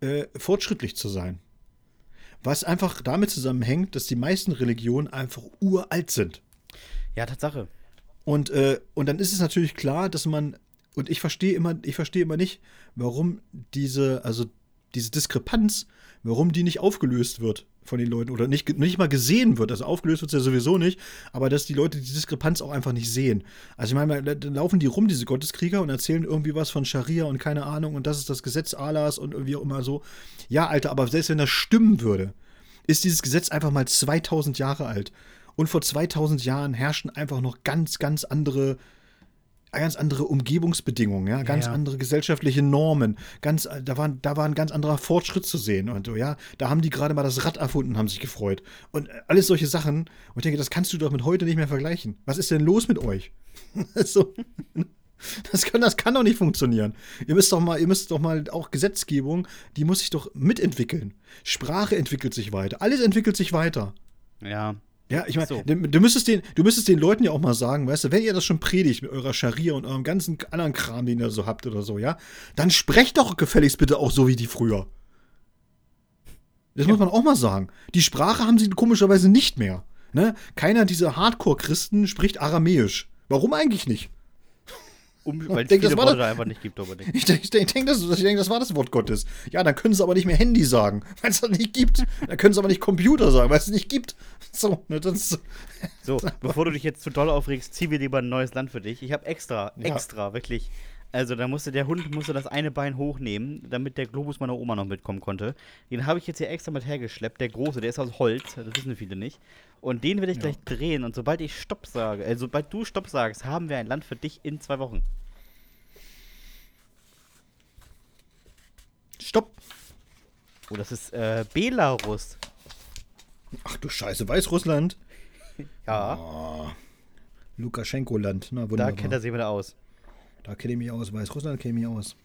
äh, fortschrittlich zu sein. Was einfach damit zusammenhängt, dass die meisten Religionen einfach uralt sind. Ja, Tatsache. Und, äh, und dann ist es natürlich klar, dass man, und ich verstehe immer, ich verstehe immer nicht, warum diese, also diese Diskrepanz, warum die nicht aufgelöst wird von den Leuten oder nicht, nicht mal gesehen wird. Also aufgelöst wird es ja sowieso nicht, aber dass die Leute die Diskrepanz auch einfach nicht sehen. Also ich meine, dann laufen die rum, diese Gotteskrieger, und erzählen irgendwie was von Scharia und keine Ahnung und das ist das Gesetz Allahs und irgendwie auch immer so. Ja, Alter, aber selbst wenn das stimmen würde, ist dieses Gesetz einfach mal 2000 Jahre alt. Und vor 2000 Jahren herrschten einfach noch ganz, ganz andere ganz andere Umgebungsbedingungen, ja, ganz ja, ja. andere gesellschaftliche Normen, ganz, da war, da war ein ganz anderer Fortschritt zu sehen und so, ja, da haben die gerade mal das Rad erfunden, haben sich gefreut und alles solche Sachen. Und ich denke, das kannst du doch mit heute nicht mehr vergleichen. Was ist denn los mit euch? so. Das kann, das kann doch nicht funktionieren. Ihr müsst doch mal, ihr müsst doch mal auch Gesetzgebung, die muss sich doch mitentwickeln. Sprache entwickelt sich weiter. Alles entwickelt sich weiter. Ja. Ja, ich meine, so. du, du, müsstest den, du müsstest den Leuten ja auch mal sagen, weißt du, wenn ihr das schon predigt mit eurer Scharia und eurem ganzen anderen Kram, den ihr so habt oder so, ja, dann sprecht doch gefälligst bitte auch so wie die früher. Das ja. muss man auch mal sagen. Die Sprache haben sie komischerweise nicht mehr. Ne? Keiner dieser Hardcore-Christen spricht Aramäisch. Warum eigentlich nicht? Um, weil es viele das Worte da einfach nicht gibt, aber nicht. Ich denke, denk, denk, das, denk, das war das Wort Gottes. Ja, dann können sie aber nicht mehr Handy sagen, weil es das nicht gibt. Dann können sie aber nicht Computer sagen, weil es nicht gibt. So, ne, das so bevor du dich jetzt zu doll aufregst, zieh mir lieber ein neues Land für dich. Ich habe extra, ja. extra, wirklich Also da musste der Hund musste das eine Bein hochnehmen, damit der Globus meiner Oma noch mitkommen konnte. Den habe ich jetzt hier extra mit hergeschleppt. Der große, der ist aus Holz, das wissen viele nicht. Und den will ich gleich drehen. Und sobald ich Stopp sage, äh, sobald du Stopp sagst, haben wir ein Land für dich in zwei Wochen. Stopp. Oh, das ist äh, Belarus. Ach du Scheiße, Weißrussland. Ja, Oh, Lukaschenko-Land. Na, da wunderbar. kennt er sich wieder aus. Da kenne ich mich aus. Weißrussland kenne ich mich aus.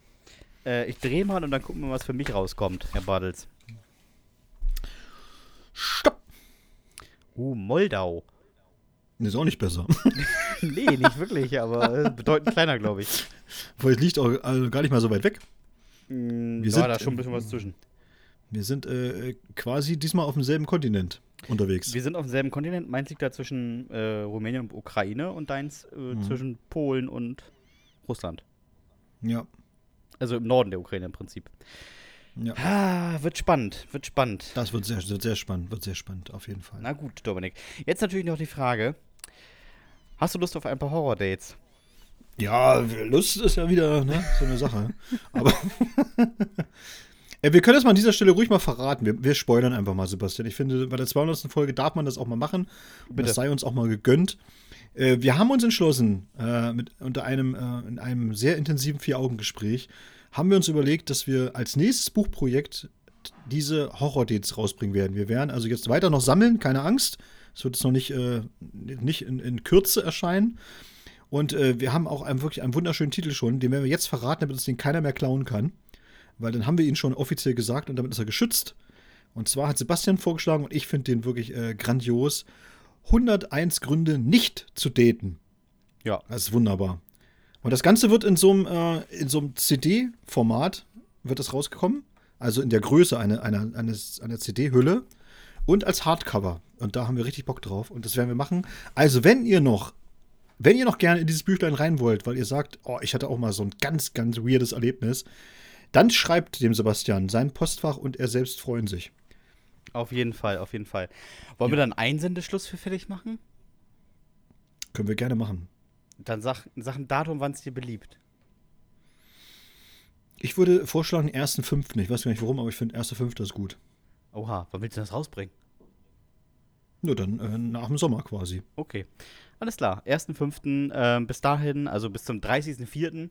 Äh, ich drehe mal und dann gucken wir, was für mich rauskommt, Herr Bartels. Stopp. Uh, Moldau. Ist auch nicht besser. nee, nicht wirklich, aber äh, bedeutend kleiner, glaube ich. Weil es liegt auch äh, gar nicht mal so weit weg. Mm, Wir ja, sind, da schon ein bisschen was zwischen. Wir sind äh, quasi diesmal auf demselben Kontinent unterwegs. Wir sind auf demselben Kontinent. Meins liegt da zwischen äh, Rumänien und Ukraine und deins äh, Mhm. zwischen Polen und Russland. Ja. Also im Norden der Ukraine im Prinzip. Ja. Ah, wird spannend, wird spannend. Das wird sehr, wird sehr spannend, wird sehr spannend, auf jeden Fall. Na gut, Dominik. Jetzt natürlich noch die Frage: Hast du Lust auf ein paar Horror-Dates? Ja, Lust ist ja wieder ne, so eine Sache. Aber wir können das mal an dieser Stelle ruhig mal verraten. Wir, wir spoilern einfach mal, Sebastian. Ich finde, bei der 200. Folge darf man das auch mal machen. Und Bitte. Das sei uns auch mal gegönnt. Äh, wir haben uns entschlossen, äh, mit, unter einem, äh, in einem sehr intensiven Vier-Augen-Gespräch, haben wir uns überlegt, dass wir als nächstes Buchprojekt diese Horror-Dates rausbringen werden. Wir werden also jetzt weiter noch sammeln, keine Angst. Es wird jetzt noch nicht, äh, nicht in, in Kürze erscheinen. Und äh, wir haben auch einen, wirklich einen wunderschönen Titel schon, den werden wir jetzt verraten, damit uns den keiner mehr klauen kann. Weil dann haben wir ihn schon offiziell gesagt und damit ist er geschützt. Und zwar hat Sebastian vorgeschlagen und ich finde den wirklich äh, grandios. 101 Gründe nicht zu daten. Ja. Das ist wunderbar. Und das Ganze wird in so einem, äh, in so einem CD-Format wird das rausgekommen. Also in der Größe einer, einer, eines, einer CD-Hülle. Und als Hardcover. Und da haben wir richtig Bock drauf. Und das werden wir machen. Also, wenn ihr noch, wenn ihr noch gerne in dieses Büchlein rein wollt, weil ihr sagt, oh, ich hatte auch mal so ein ganz, ganz weirdes Erlebnis, dann schreibt dem Sebastian sein Postfach und er selbst freuen sich. Auf jeden Fall, auf jeden Fall. Wollen wir dann einen Sendeschluss für fertig machen? Können wir gerne machen. Dann sag, sag ein Datum, wann es dir beliebt. Ich würde vorschlagen, 1.5. Ich weiß gar nicht warum, aber ich finde 1.5. ist gut. Oha, wann willst du das rausbringen? Nur dann äh, nach dem Sommer quasi. Okay. Alles klar. 1.5. Ähm, bis dahin, also bis zum 30.04.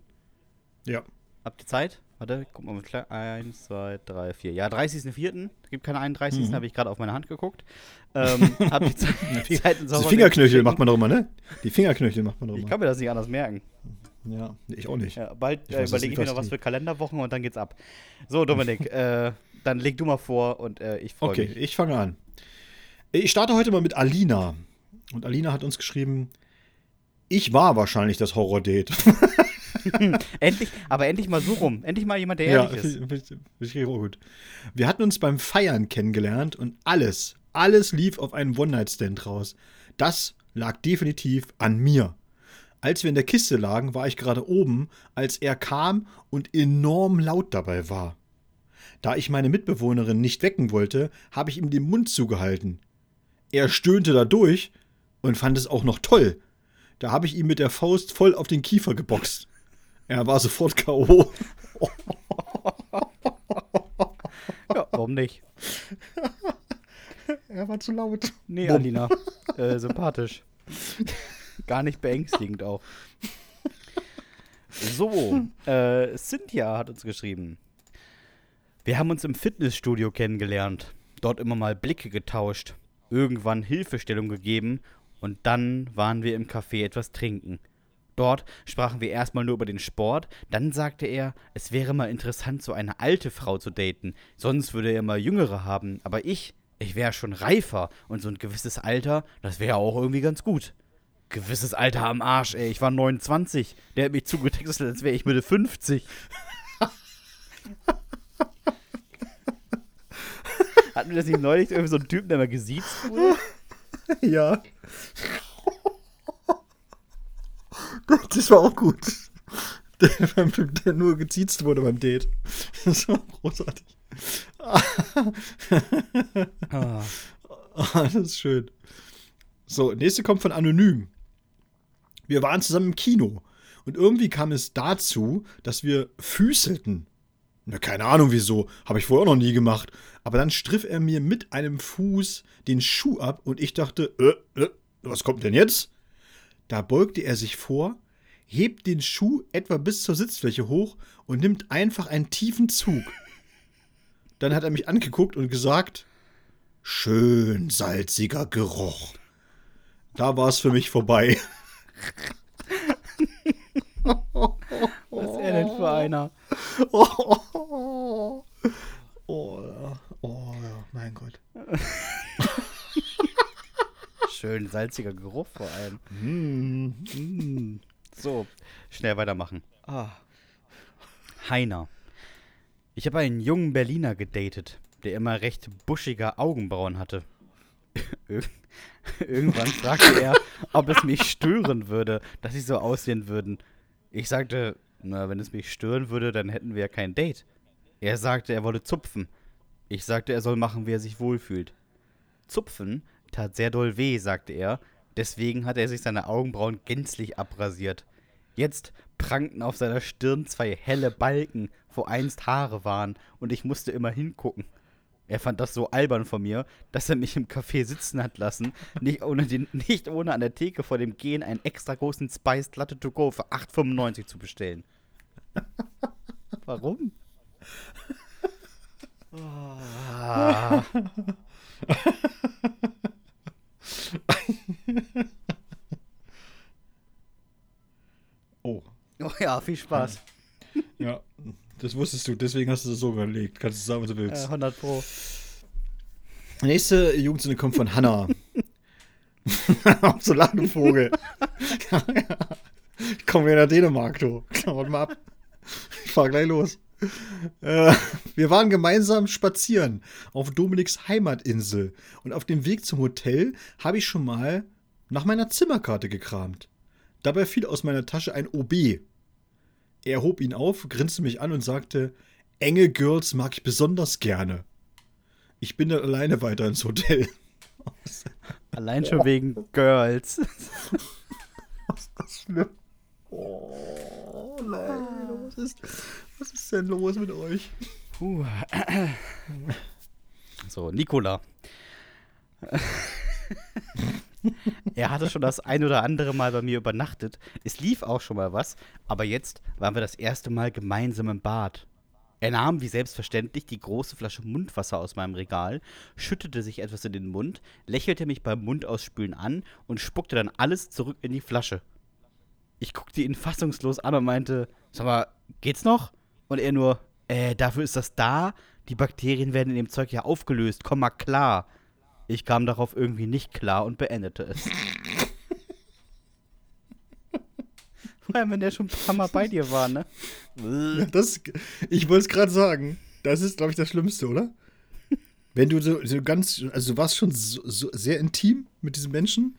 Ja. Habt ihr Zeit? Warte, guck mal, klar. Eins, zwei, drei, vier. Ja, 30.04. Gibt keine 31. Mhm. habe ich gerade auf meine Hand geguckt. Ähm, habt ihr Zeit, Die Sommer- Fingerknöchel macht man doch immer, ne? Die Fingerknöchel macht man doch Ich immer. kann mir das nicht anders merken. Ja, ich auch nicht. Ja, bald Ich äh, überlege ich mir noch was die- für Kalenderwochen und dann geht's ab. So, Dominik, äh, dann leg du mal vor und äh, ich freue Okay, mich. ich fange an. Ich starte heute mal mit Alina. Und Alina hat uns geschrieben, ich war wahrscheinlich das Horror-Date. Endlich, aber endlich mal so rum. Endlich mal jemand, der ehrlich ist. finde ich- finde ich auch gut. Wir hatten uns beim Feiern kennengelernt und alles, alles lief auf einen One-Night-Stand raus. Das lag definitiv an mir. Als wir in der Kiste lagen, war ich gerade oben, als er kam und enorm laut dabei war. Da ich meine Mitbewohnerin nicht wecken wollte, habe ich ihm den Mund zugehalten. Er stöhnte dadurch und fand es auch noch toll. Da habe ich ihm mit der Faust voll auf den Kiefer geboxt. Er war sofort K.O. Ja, warum nicht? Er war zu laut. Nee, Bumm. Alina. äh, sympathisch. Gar nicht beängstigend auch. So, äh, Cynthia hat uns geschrieben. Wir haben uns im Fitnessstudio kennengelernt, dort immer mal Blicke getauscht, irgendwann Hilfestellung gegeben und dann waren wir im Café etwas trinken. Dort sprachen wir erstmal nur über den Sport, dann sagte er, es wäre mal interessant, so eine alte Frau zu daten, sonst würde er mal jüngere haben, aber ich, ich wäre schon reifer und so ein gewisses Alter, das wäre auch irgendwie ganz gut. Gewisses Alter am Arsch, ey, ich war 29, der hat mich zugetextet, als wäre ich Mitte 50. Hatten wir das nicht neulich irgendwie so einen Typen, der mal gesiezt wurde? Ja. Das war auch gut. Der, der nur geziezt wurde beim Date. Das war großartig. Ah. Das ist schön. So, nächste kommt von Anonym. Wir waren zusammen im Kino Und irgendwie kam es dazu, dass wir füßelten. Na, keine Ahnung wieso, habe ich vorher auch noch nie gemacht. Aber dann striff er mir mit einem Fuß den Schuh ab und ich dachte, äh, äh, was kommt denn jetzt? Da beugte er sich vor, hebt den Schuh etwa bis zur Sitzfläche hoch und nimmt einfach einen tiefen Zug. Dann hat er mich angeguckt und gesagt, schön salziger Geruch. Da war es für mich vorbei. Was ist er denn für einer? Oh, oh, ja. oh ja, mein Gott. Schön salziger Geruch vor allem. Mm. Mm. So, schnell weitermachen. Ah. Heiner. Ich habe einen jungen Berliner gedatet, der immer recht buschige Augenbrauen hatte. Ir Irgendwann fragte er, ob es mich stören würde, dass sie so aussehen würden. Ich sagte, na, wenn es mich stören würde, dann hätten wir ja kein Date. Er sagte, er wolle zupfen. Ich sagte, er soll machen, wie er sich wohlfühlt. Zupfen tat sehr doll weh, sagte er. Deswegen hat er sich seine Augenbrauen gänzlich abrasiert. Jetzt prangten auf seiner Stirn zwei helle Balken, wo einst Haare waren, und ich musste immer hingucken. Er fand das so albern von mir, dass er mich im Café sitzen hat lassen, nicht ohne, den, nicht ohne an der Theke vor dem Gehen einen extra großen Spiced Latte to go für 8,95 zu bestellen. Warum? Ah. Oh, Oh ja, viel Spaß. ja, das wusstest du, deswegen hast du das so überlegt. Kannst du sagen, was du Äh, willst. 100 Pro. Nächste Jugendsünde kommt von Hanna. Auf so lachen Vogel. ja, ja. Ich komme wieder nach Dänemark, du. Warte mal ab. Ich fahr gleich los. Äh, wir waren gemeinsam spazieren auf Dominiks Heimatinsel. Und auf dem Weg zum Hotel habe ich schon mal nach meiner Zimmerkarte gekramt. Dabei fiel aus meiner Tasche ein OB. Er hob ihn auf, grinste mich an und sagte: Enge Girls mag ich besonders gerne. Ich bin dann alleine weiter ins Hotel. Allein schon wegen Girls. Was ist schlimm? Oh nein, was ist, was ist denn los mit euch? Puh. So, Nikola. er hatte schon das ein oder andere Mal bei mir übernachtet. Es lief auch schon mal was, aber jetzt waren wir das erste Mal gemeinsam im Bad. Er nahm wie selbstverständlich die große Flasche Mundwasser aus meinem Regal, schüttete sich etwas in den Mund, lächelte mich beim Mundauspülen an und spuckte dann alles zurück in die Flasche. Ich guckte ihn fassungslos an und meinte, sag mal, geht's noch? Und er nur, äh, dafür ist das da. Die Bakterien werden in dem Zeug ja aufgelöst. Komm mal klar. Ich kam darauf irgendwie nicht klar und beendete es. Vor allem, wenn der schon ein paar Mal bei dir war, ne? Das, ich wollte es gerade sagen. Das ist, glaube ich, das Schlimmste, oder? Wenn du so, so ganz, also du warst schon so, so sehr intim mit diesem Menschen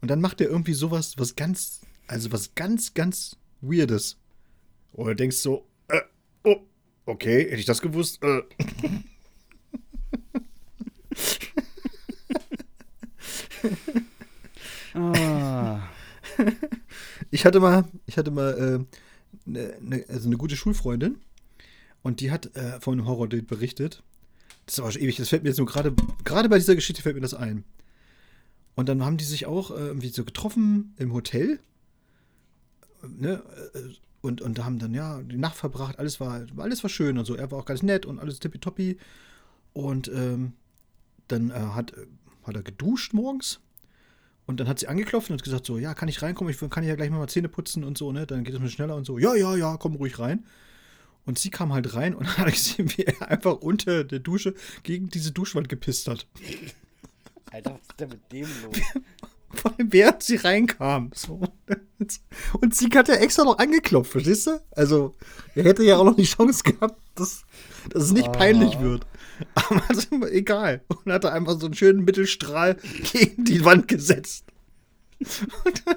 und dann macht er irgendwie sowas, was ganz, also was ganz, ganz Weirdes. Oder denkst so, okay, hätte ich das gewusst? Äh. Ah. Ich hatte mal, ich hatte mal äh, ne, ne, also eine gute Schulfreundin und die hat äh, von einem Horror-Date berichtet. Das ist aber schon ewig, das fällt mir jetzt nur gerade, gerade bei dieser Geschichte fällt mir das ein. Und dann haben die sich auch äh, irgendwie so getroffen im Hotel. Ne? Äh, Und, und haben dann ja die Nacht verbracht, alles war, alles war schön und so. Er war auch ganz nett und alles tippitoppi. Und ähm, dann äh, hat, hat er geduscht morgens und dann hat sie angeklopft und hat gesagt so, ja, kann ich reinkommen? Ich kann ja gleich mal Zähne putzen und so, ne? Dann geht es mir schneller und so. Ja, ja, ja, komm ruhig rein. Und sie kam halt rein und hat gesehen, wie er einfach unter der Dusche gegen diese Duschwand gepisst hat. Alter, was ist denn mit dem los? Vor allem, während sie reinkam. So. Und sie hat ja extra noch angeklopft, verstehst du? Also, er hätte ja auch noch die Chance gehabt, dass, dass es nicht Ah. peinlich wird. Aber immer egal. Und hat er einfach so einen schönen Mittelstrahl gegen die Wand gesetzt. Und, dann,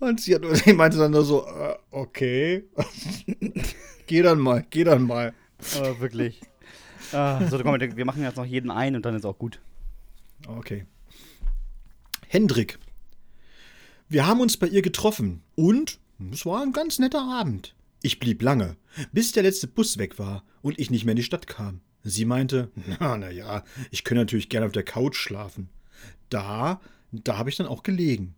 und sie, hat, sie meinte dann nur so, äh, okay. geh dann mal, geh dann mal. Aber wirklich. Ah, so, komm, wir machen jetzt noch jeden ein und dann ist auch gut. Okay. Hendrik. Wir haben uns bei ihr getroffen und Es war ein ganz netter Abend. Ich blieb lange, bis der letzte Bus weg war und ich nicht mehr in die Stadt kam. Sie meinte, na, na ja, ich könnte natürlich gerne auf der Couch schlafen. Da, da habe ich dann auch gelegen.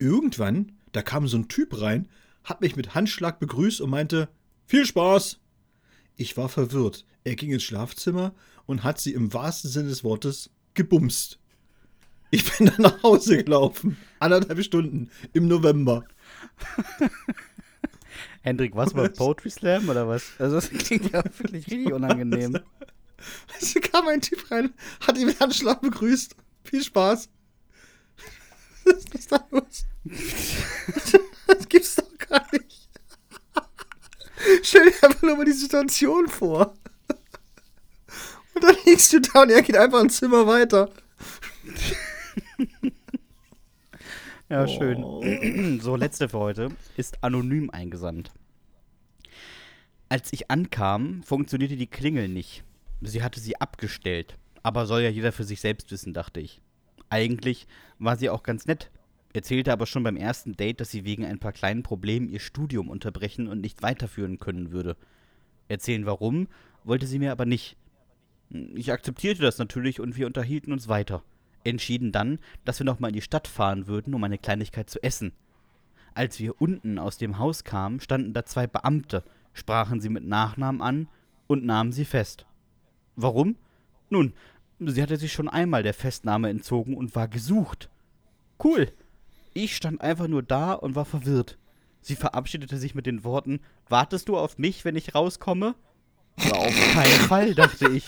Irgendwann, da kam so ein Typ rein, hat mich mit Handschlag begrüßt und meinte, viel Spaß. Ich war verwirrt. Er ging ins Schlafzimmer und hat sie im wahrsten Sinne des Wortes gebumst. Ich bin dann nach Hause gelaufen. Anderthalb Stunden im November. Hendrik, was war Poetry Slam oder was? Also das klingt ja wirklich richtig unangenehm. Es kam ein Typ rein, hat ihn mit Handschlag begrüßt. Viel Spaß. Was ist da los? Das gibt's doch gar nicht. Stell dir einfach nur mal die Situation vor. Und dann liegst du da und er geht einfach ein Zimmer weiter. Ja, schön. So, letzte für heute ist anonym eingesandt. Als ich ankam, funktionierte die Klingel nicht. Sie hatte sie abgestellt. Aber soll ja jeder für sich selbst wissen, dachte ich. Eigentlich war sie auch ganz nett. Erzählte aber schon beim ersten Date, dass sie wegen ein paar kleinen Problemen ihr Studium unterbrechen und nicht weiterführen können würde. Erzählen warum, wollte sie mir aber nicht. Ich akzeptierte das natürlich und wir unterhielten uns weiter. Entschieden dann, dass wir nochmal in die Stadt fahren würden, um eine Kleinigkeit zu essen. Als wir unten aus dem Haus kamen, standen da zwei Beamte, sprachen sie mit Nachnamen an und nahmen sie fest. Warum? Nun, sie hatte sich schon einmal der Festnahme entzogen und war gesucht. Cool. Ich stand einfach nur da und war verwirrt. Sie verabschiedete sich mit den Worten: Wartest du auf mich, wenn ich rauskomme? Auf keinen Fall, dachte ich.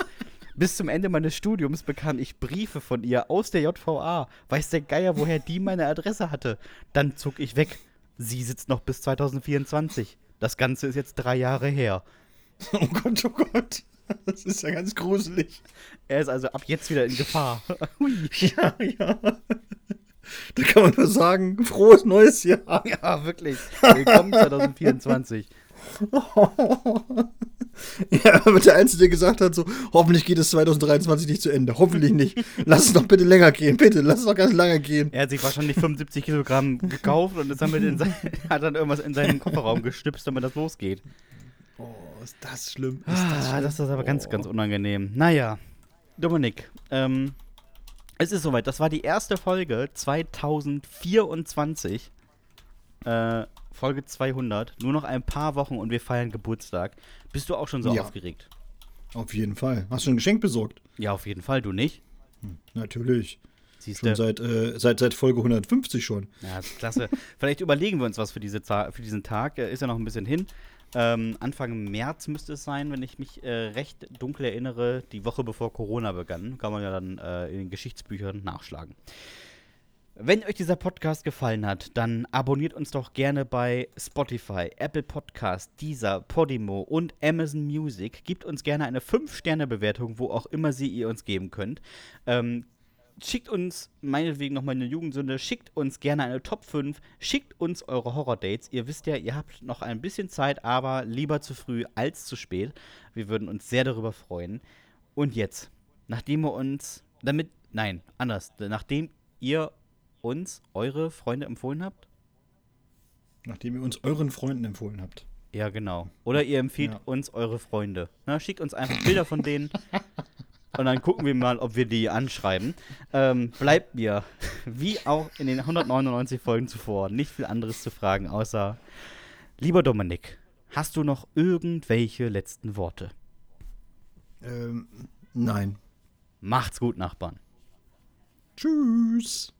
Bis zum Ende meines Studiums bekam ich Briefe von ihr aus der JVA. Weiß der Geier, woher die meine Adresse hatte. Dann zog ich weg. Sie sitzt noch bis 2024. Das Ganze ist jetzt drei Jahre her. Oh Gott, oh Gott. Das ist ja ganz gruselig. Er ist also ab jetzt wieder in Gefahr. Hui. Ja, ja. Da kann man nur sagen, frohes neues Jahr. Ja, wirklich. Willkommen 2024. Ja, aber der Einzige, der gesagt hat, so, hoffentlich geht es 2023 nicht zu Ende. Hoffentlich nicht. Lass es doch bitte länger gehen, bitte. Lass es doch ganz lange gehen. Er hat sich wahrscheinlich 75 Kilogramm gekauft und ist damit in sein, hat dann irgendwas in seinen Kofferraum gestüpst, damit das losgeht. Oh, ist das schlimm. Ist Ah, schlimm? das ist aber ganz, Oh. ganz unangenehm. Naja, Dominik, ähm, es ist soweit. Das war die erste Folge 2024. Äh, Folge 200. Nur noch ein paar Wochen und wir feiern Geburtstag. Bist du auch schon so Ja. aufgeregt? Auf jeden Fall. Hast du ein Geschenk besorgt? Ja, auf jeden Fall. Du nicht? Natürlich. Siehst Schon du? seit, äh, seit, seit Folge 150 schon. Ja, das ist klasse. Vielleicht überlegen wir uns was für, diese für diesen Tag. Äh, Ist ja noch ein bisschen hin. Ähm, Anfang März müsste es sein, wenn ich mich äh, recht dunkel erinnere, die Woche bevor Corona begann. Kann man ja dann äh, in den Geschichtsbüchern nachschlagen. Wenn euch dieser Podcast gefallen hat, dann abonniert uns doch gerne bei Spotify, Apple Podcast, Deezer, Podimo und Amazon Music. Gebt uns gerne eine 5-Sterne-Bewertung, wo auch immer sie ihr uns geben könnt. Ähm, schickt uns meinetwegen nochmal eine Jugendsünde, schickt uns gerne eine Top 5, schickt uns eure Horror-Dates. Ihr wisst ja, ihr habt noch ein bisschen Zeit, aber lieber zu früh als zu spät. Wir würden uns sehr darüber freuen. Und jetzt, nachdem ihr uns, damit, nein, anders, nachdem ihr uns eure Freunde empfohlen habt? Nachdem ihr uns euren Freunden empfohlen habt. Ja, genau. Oder ihr empfiehlt Ja. uns eure Freunde. Na, schickt uns einfach Bilder von denen. Und dann gucken wir mal, ob wir die anschreiben. Ähm, bleibt mir, wie auch in den 199 Folgen zuvor, nicht viel anderes zu fragen, außer, lieber Dominik, hast du noch irgendwelche letzten Worte? Ähm, nein. Macht's gut, Nachbarn. Tschüss.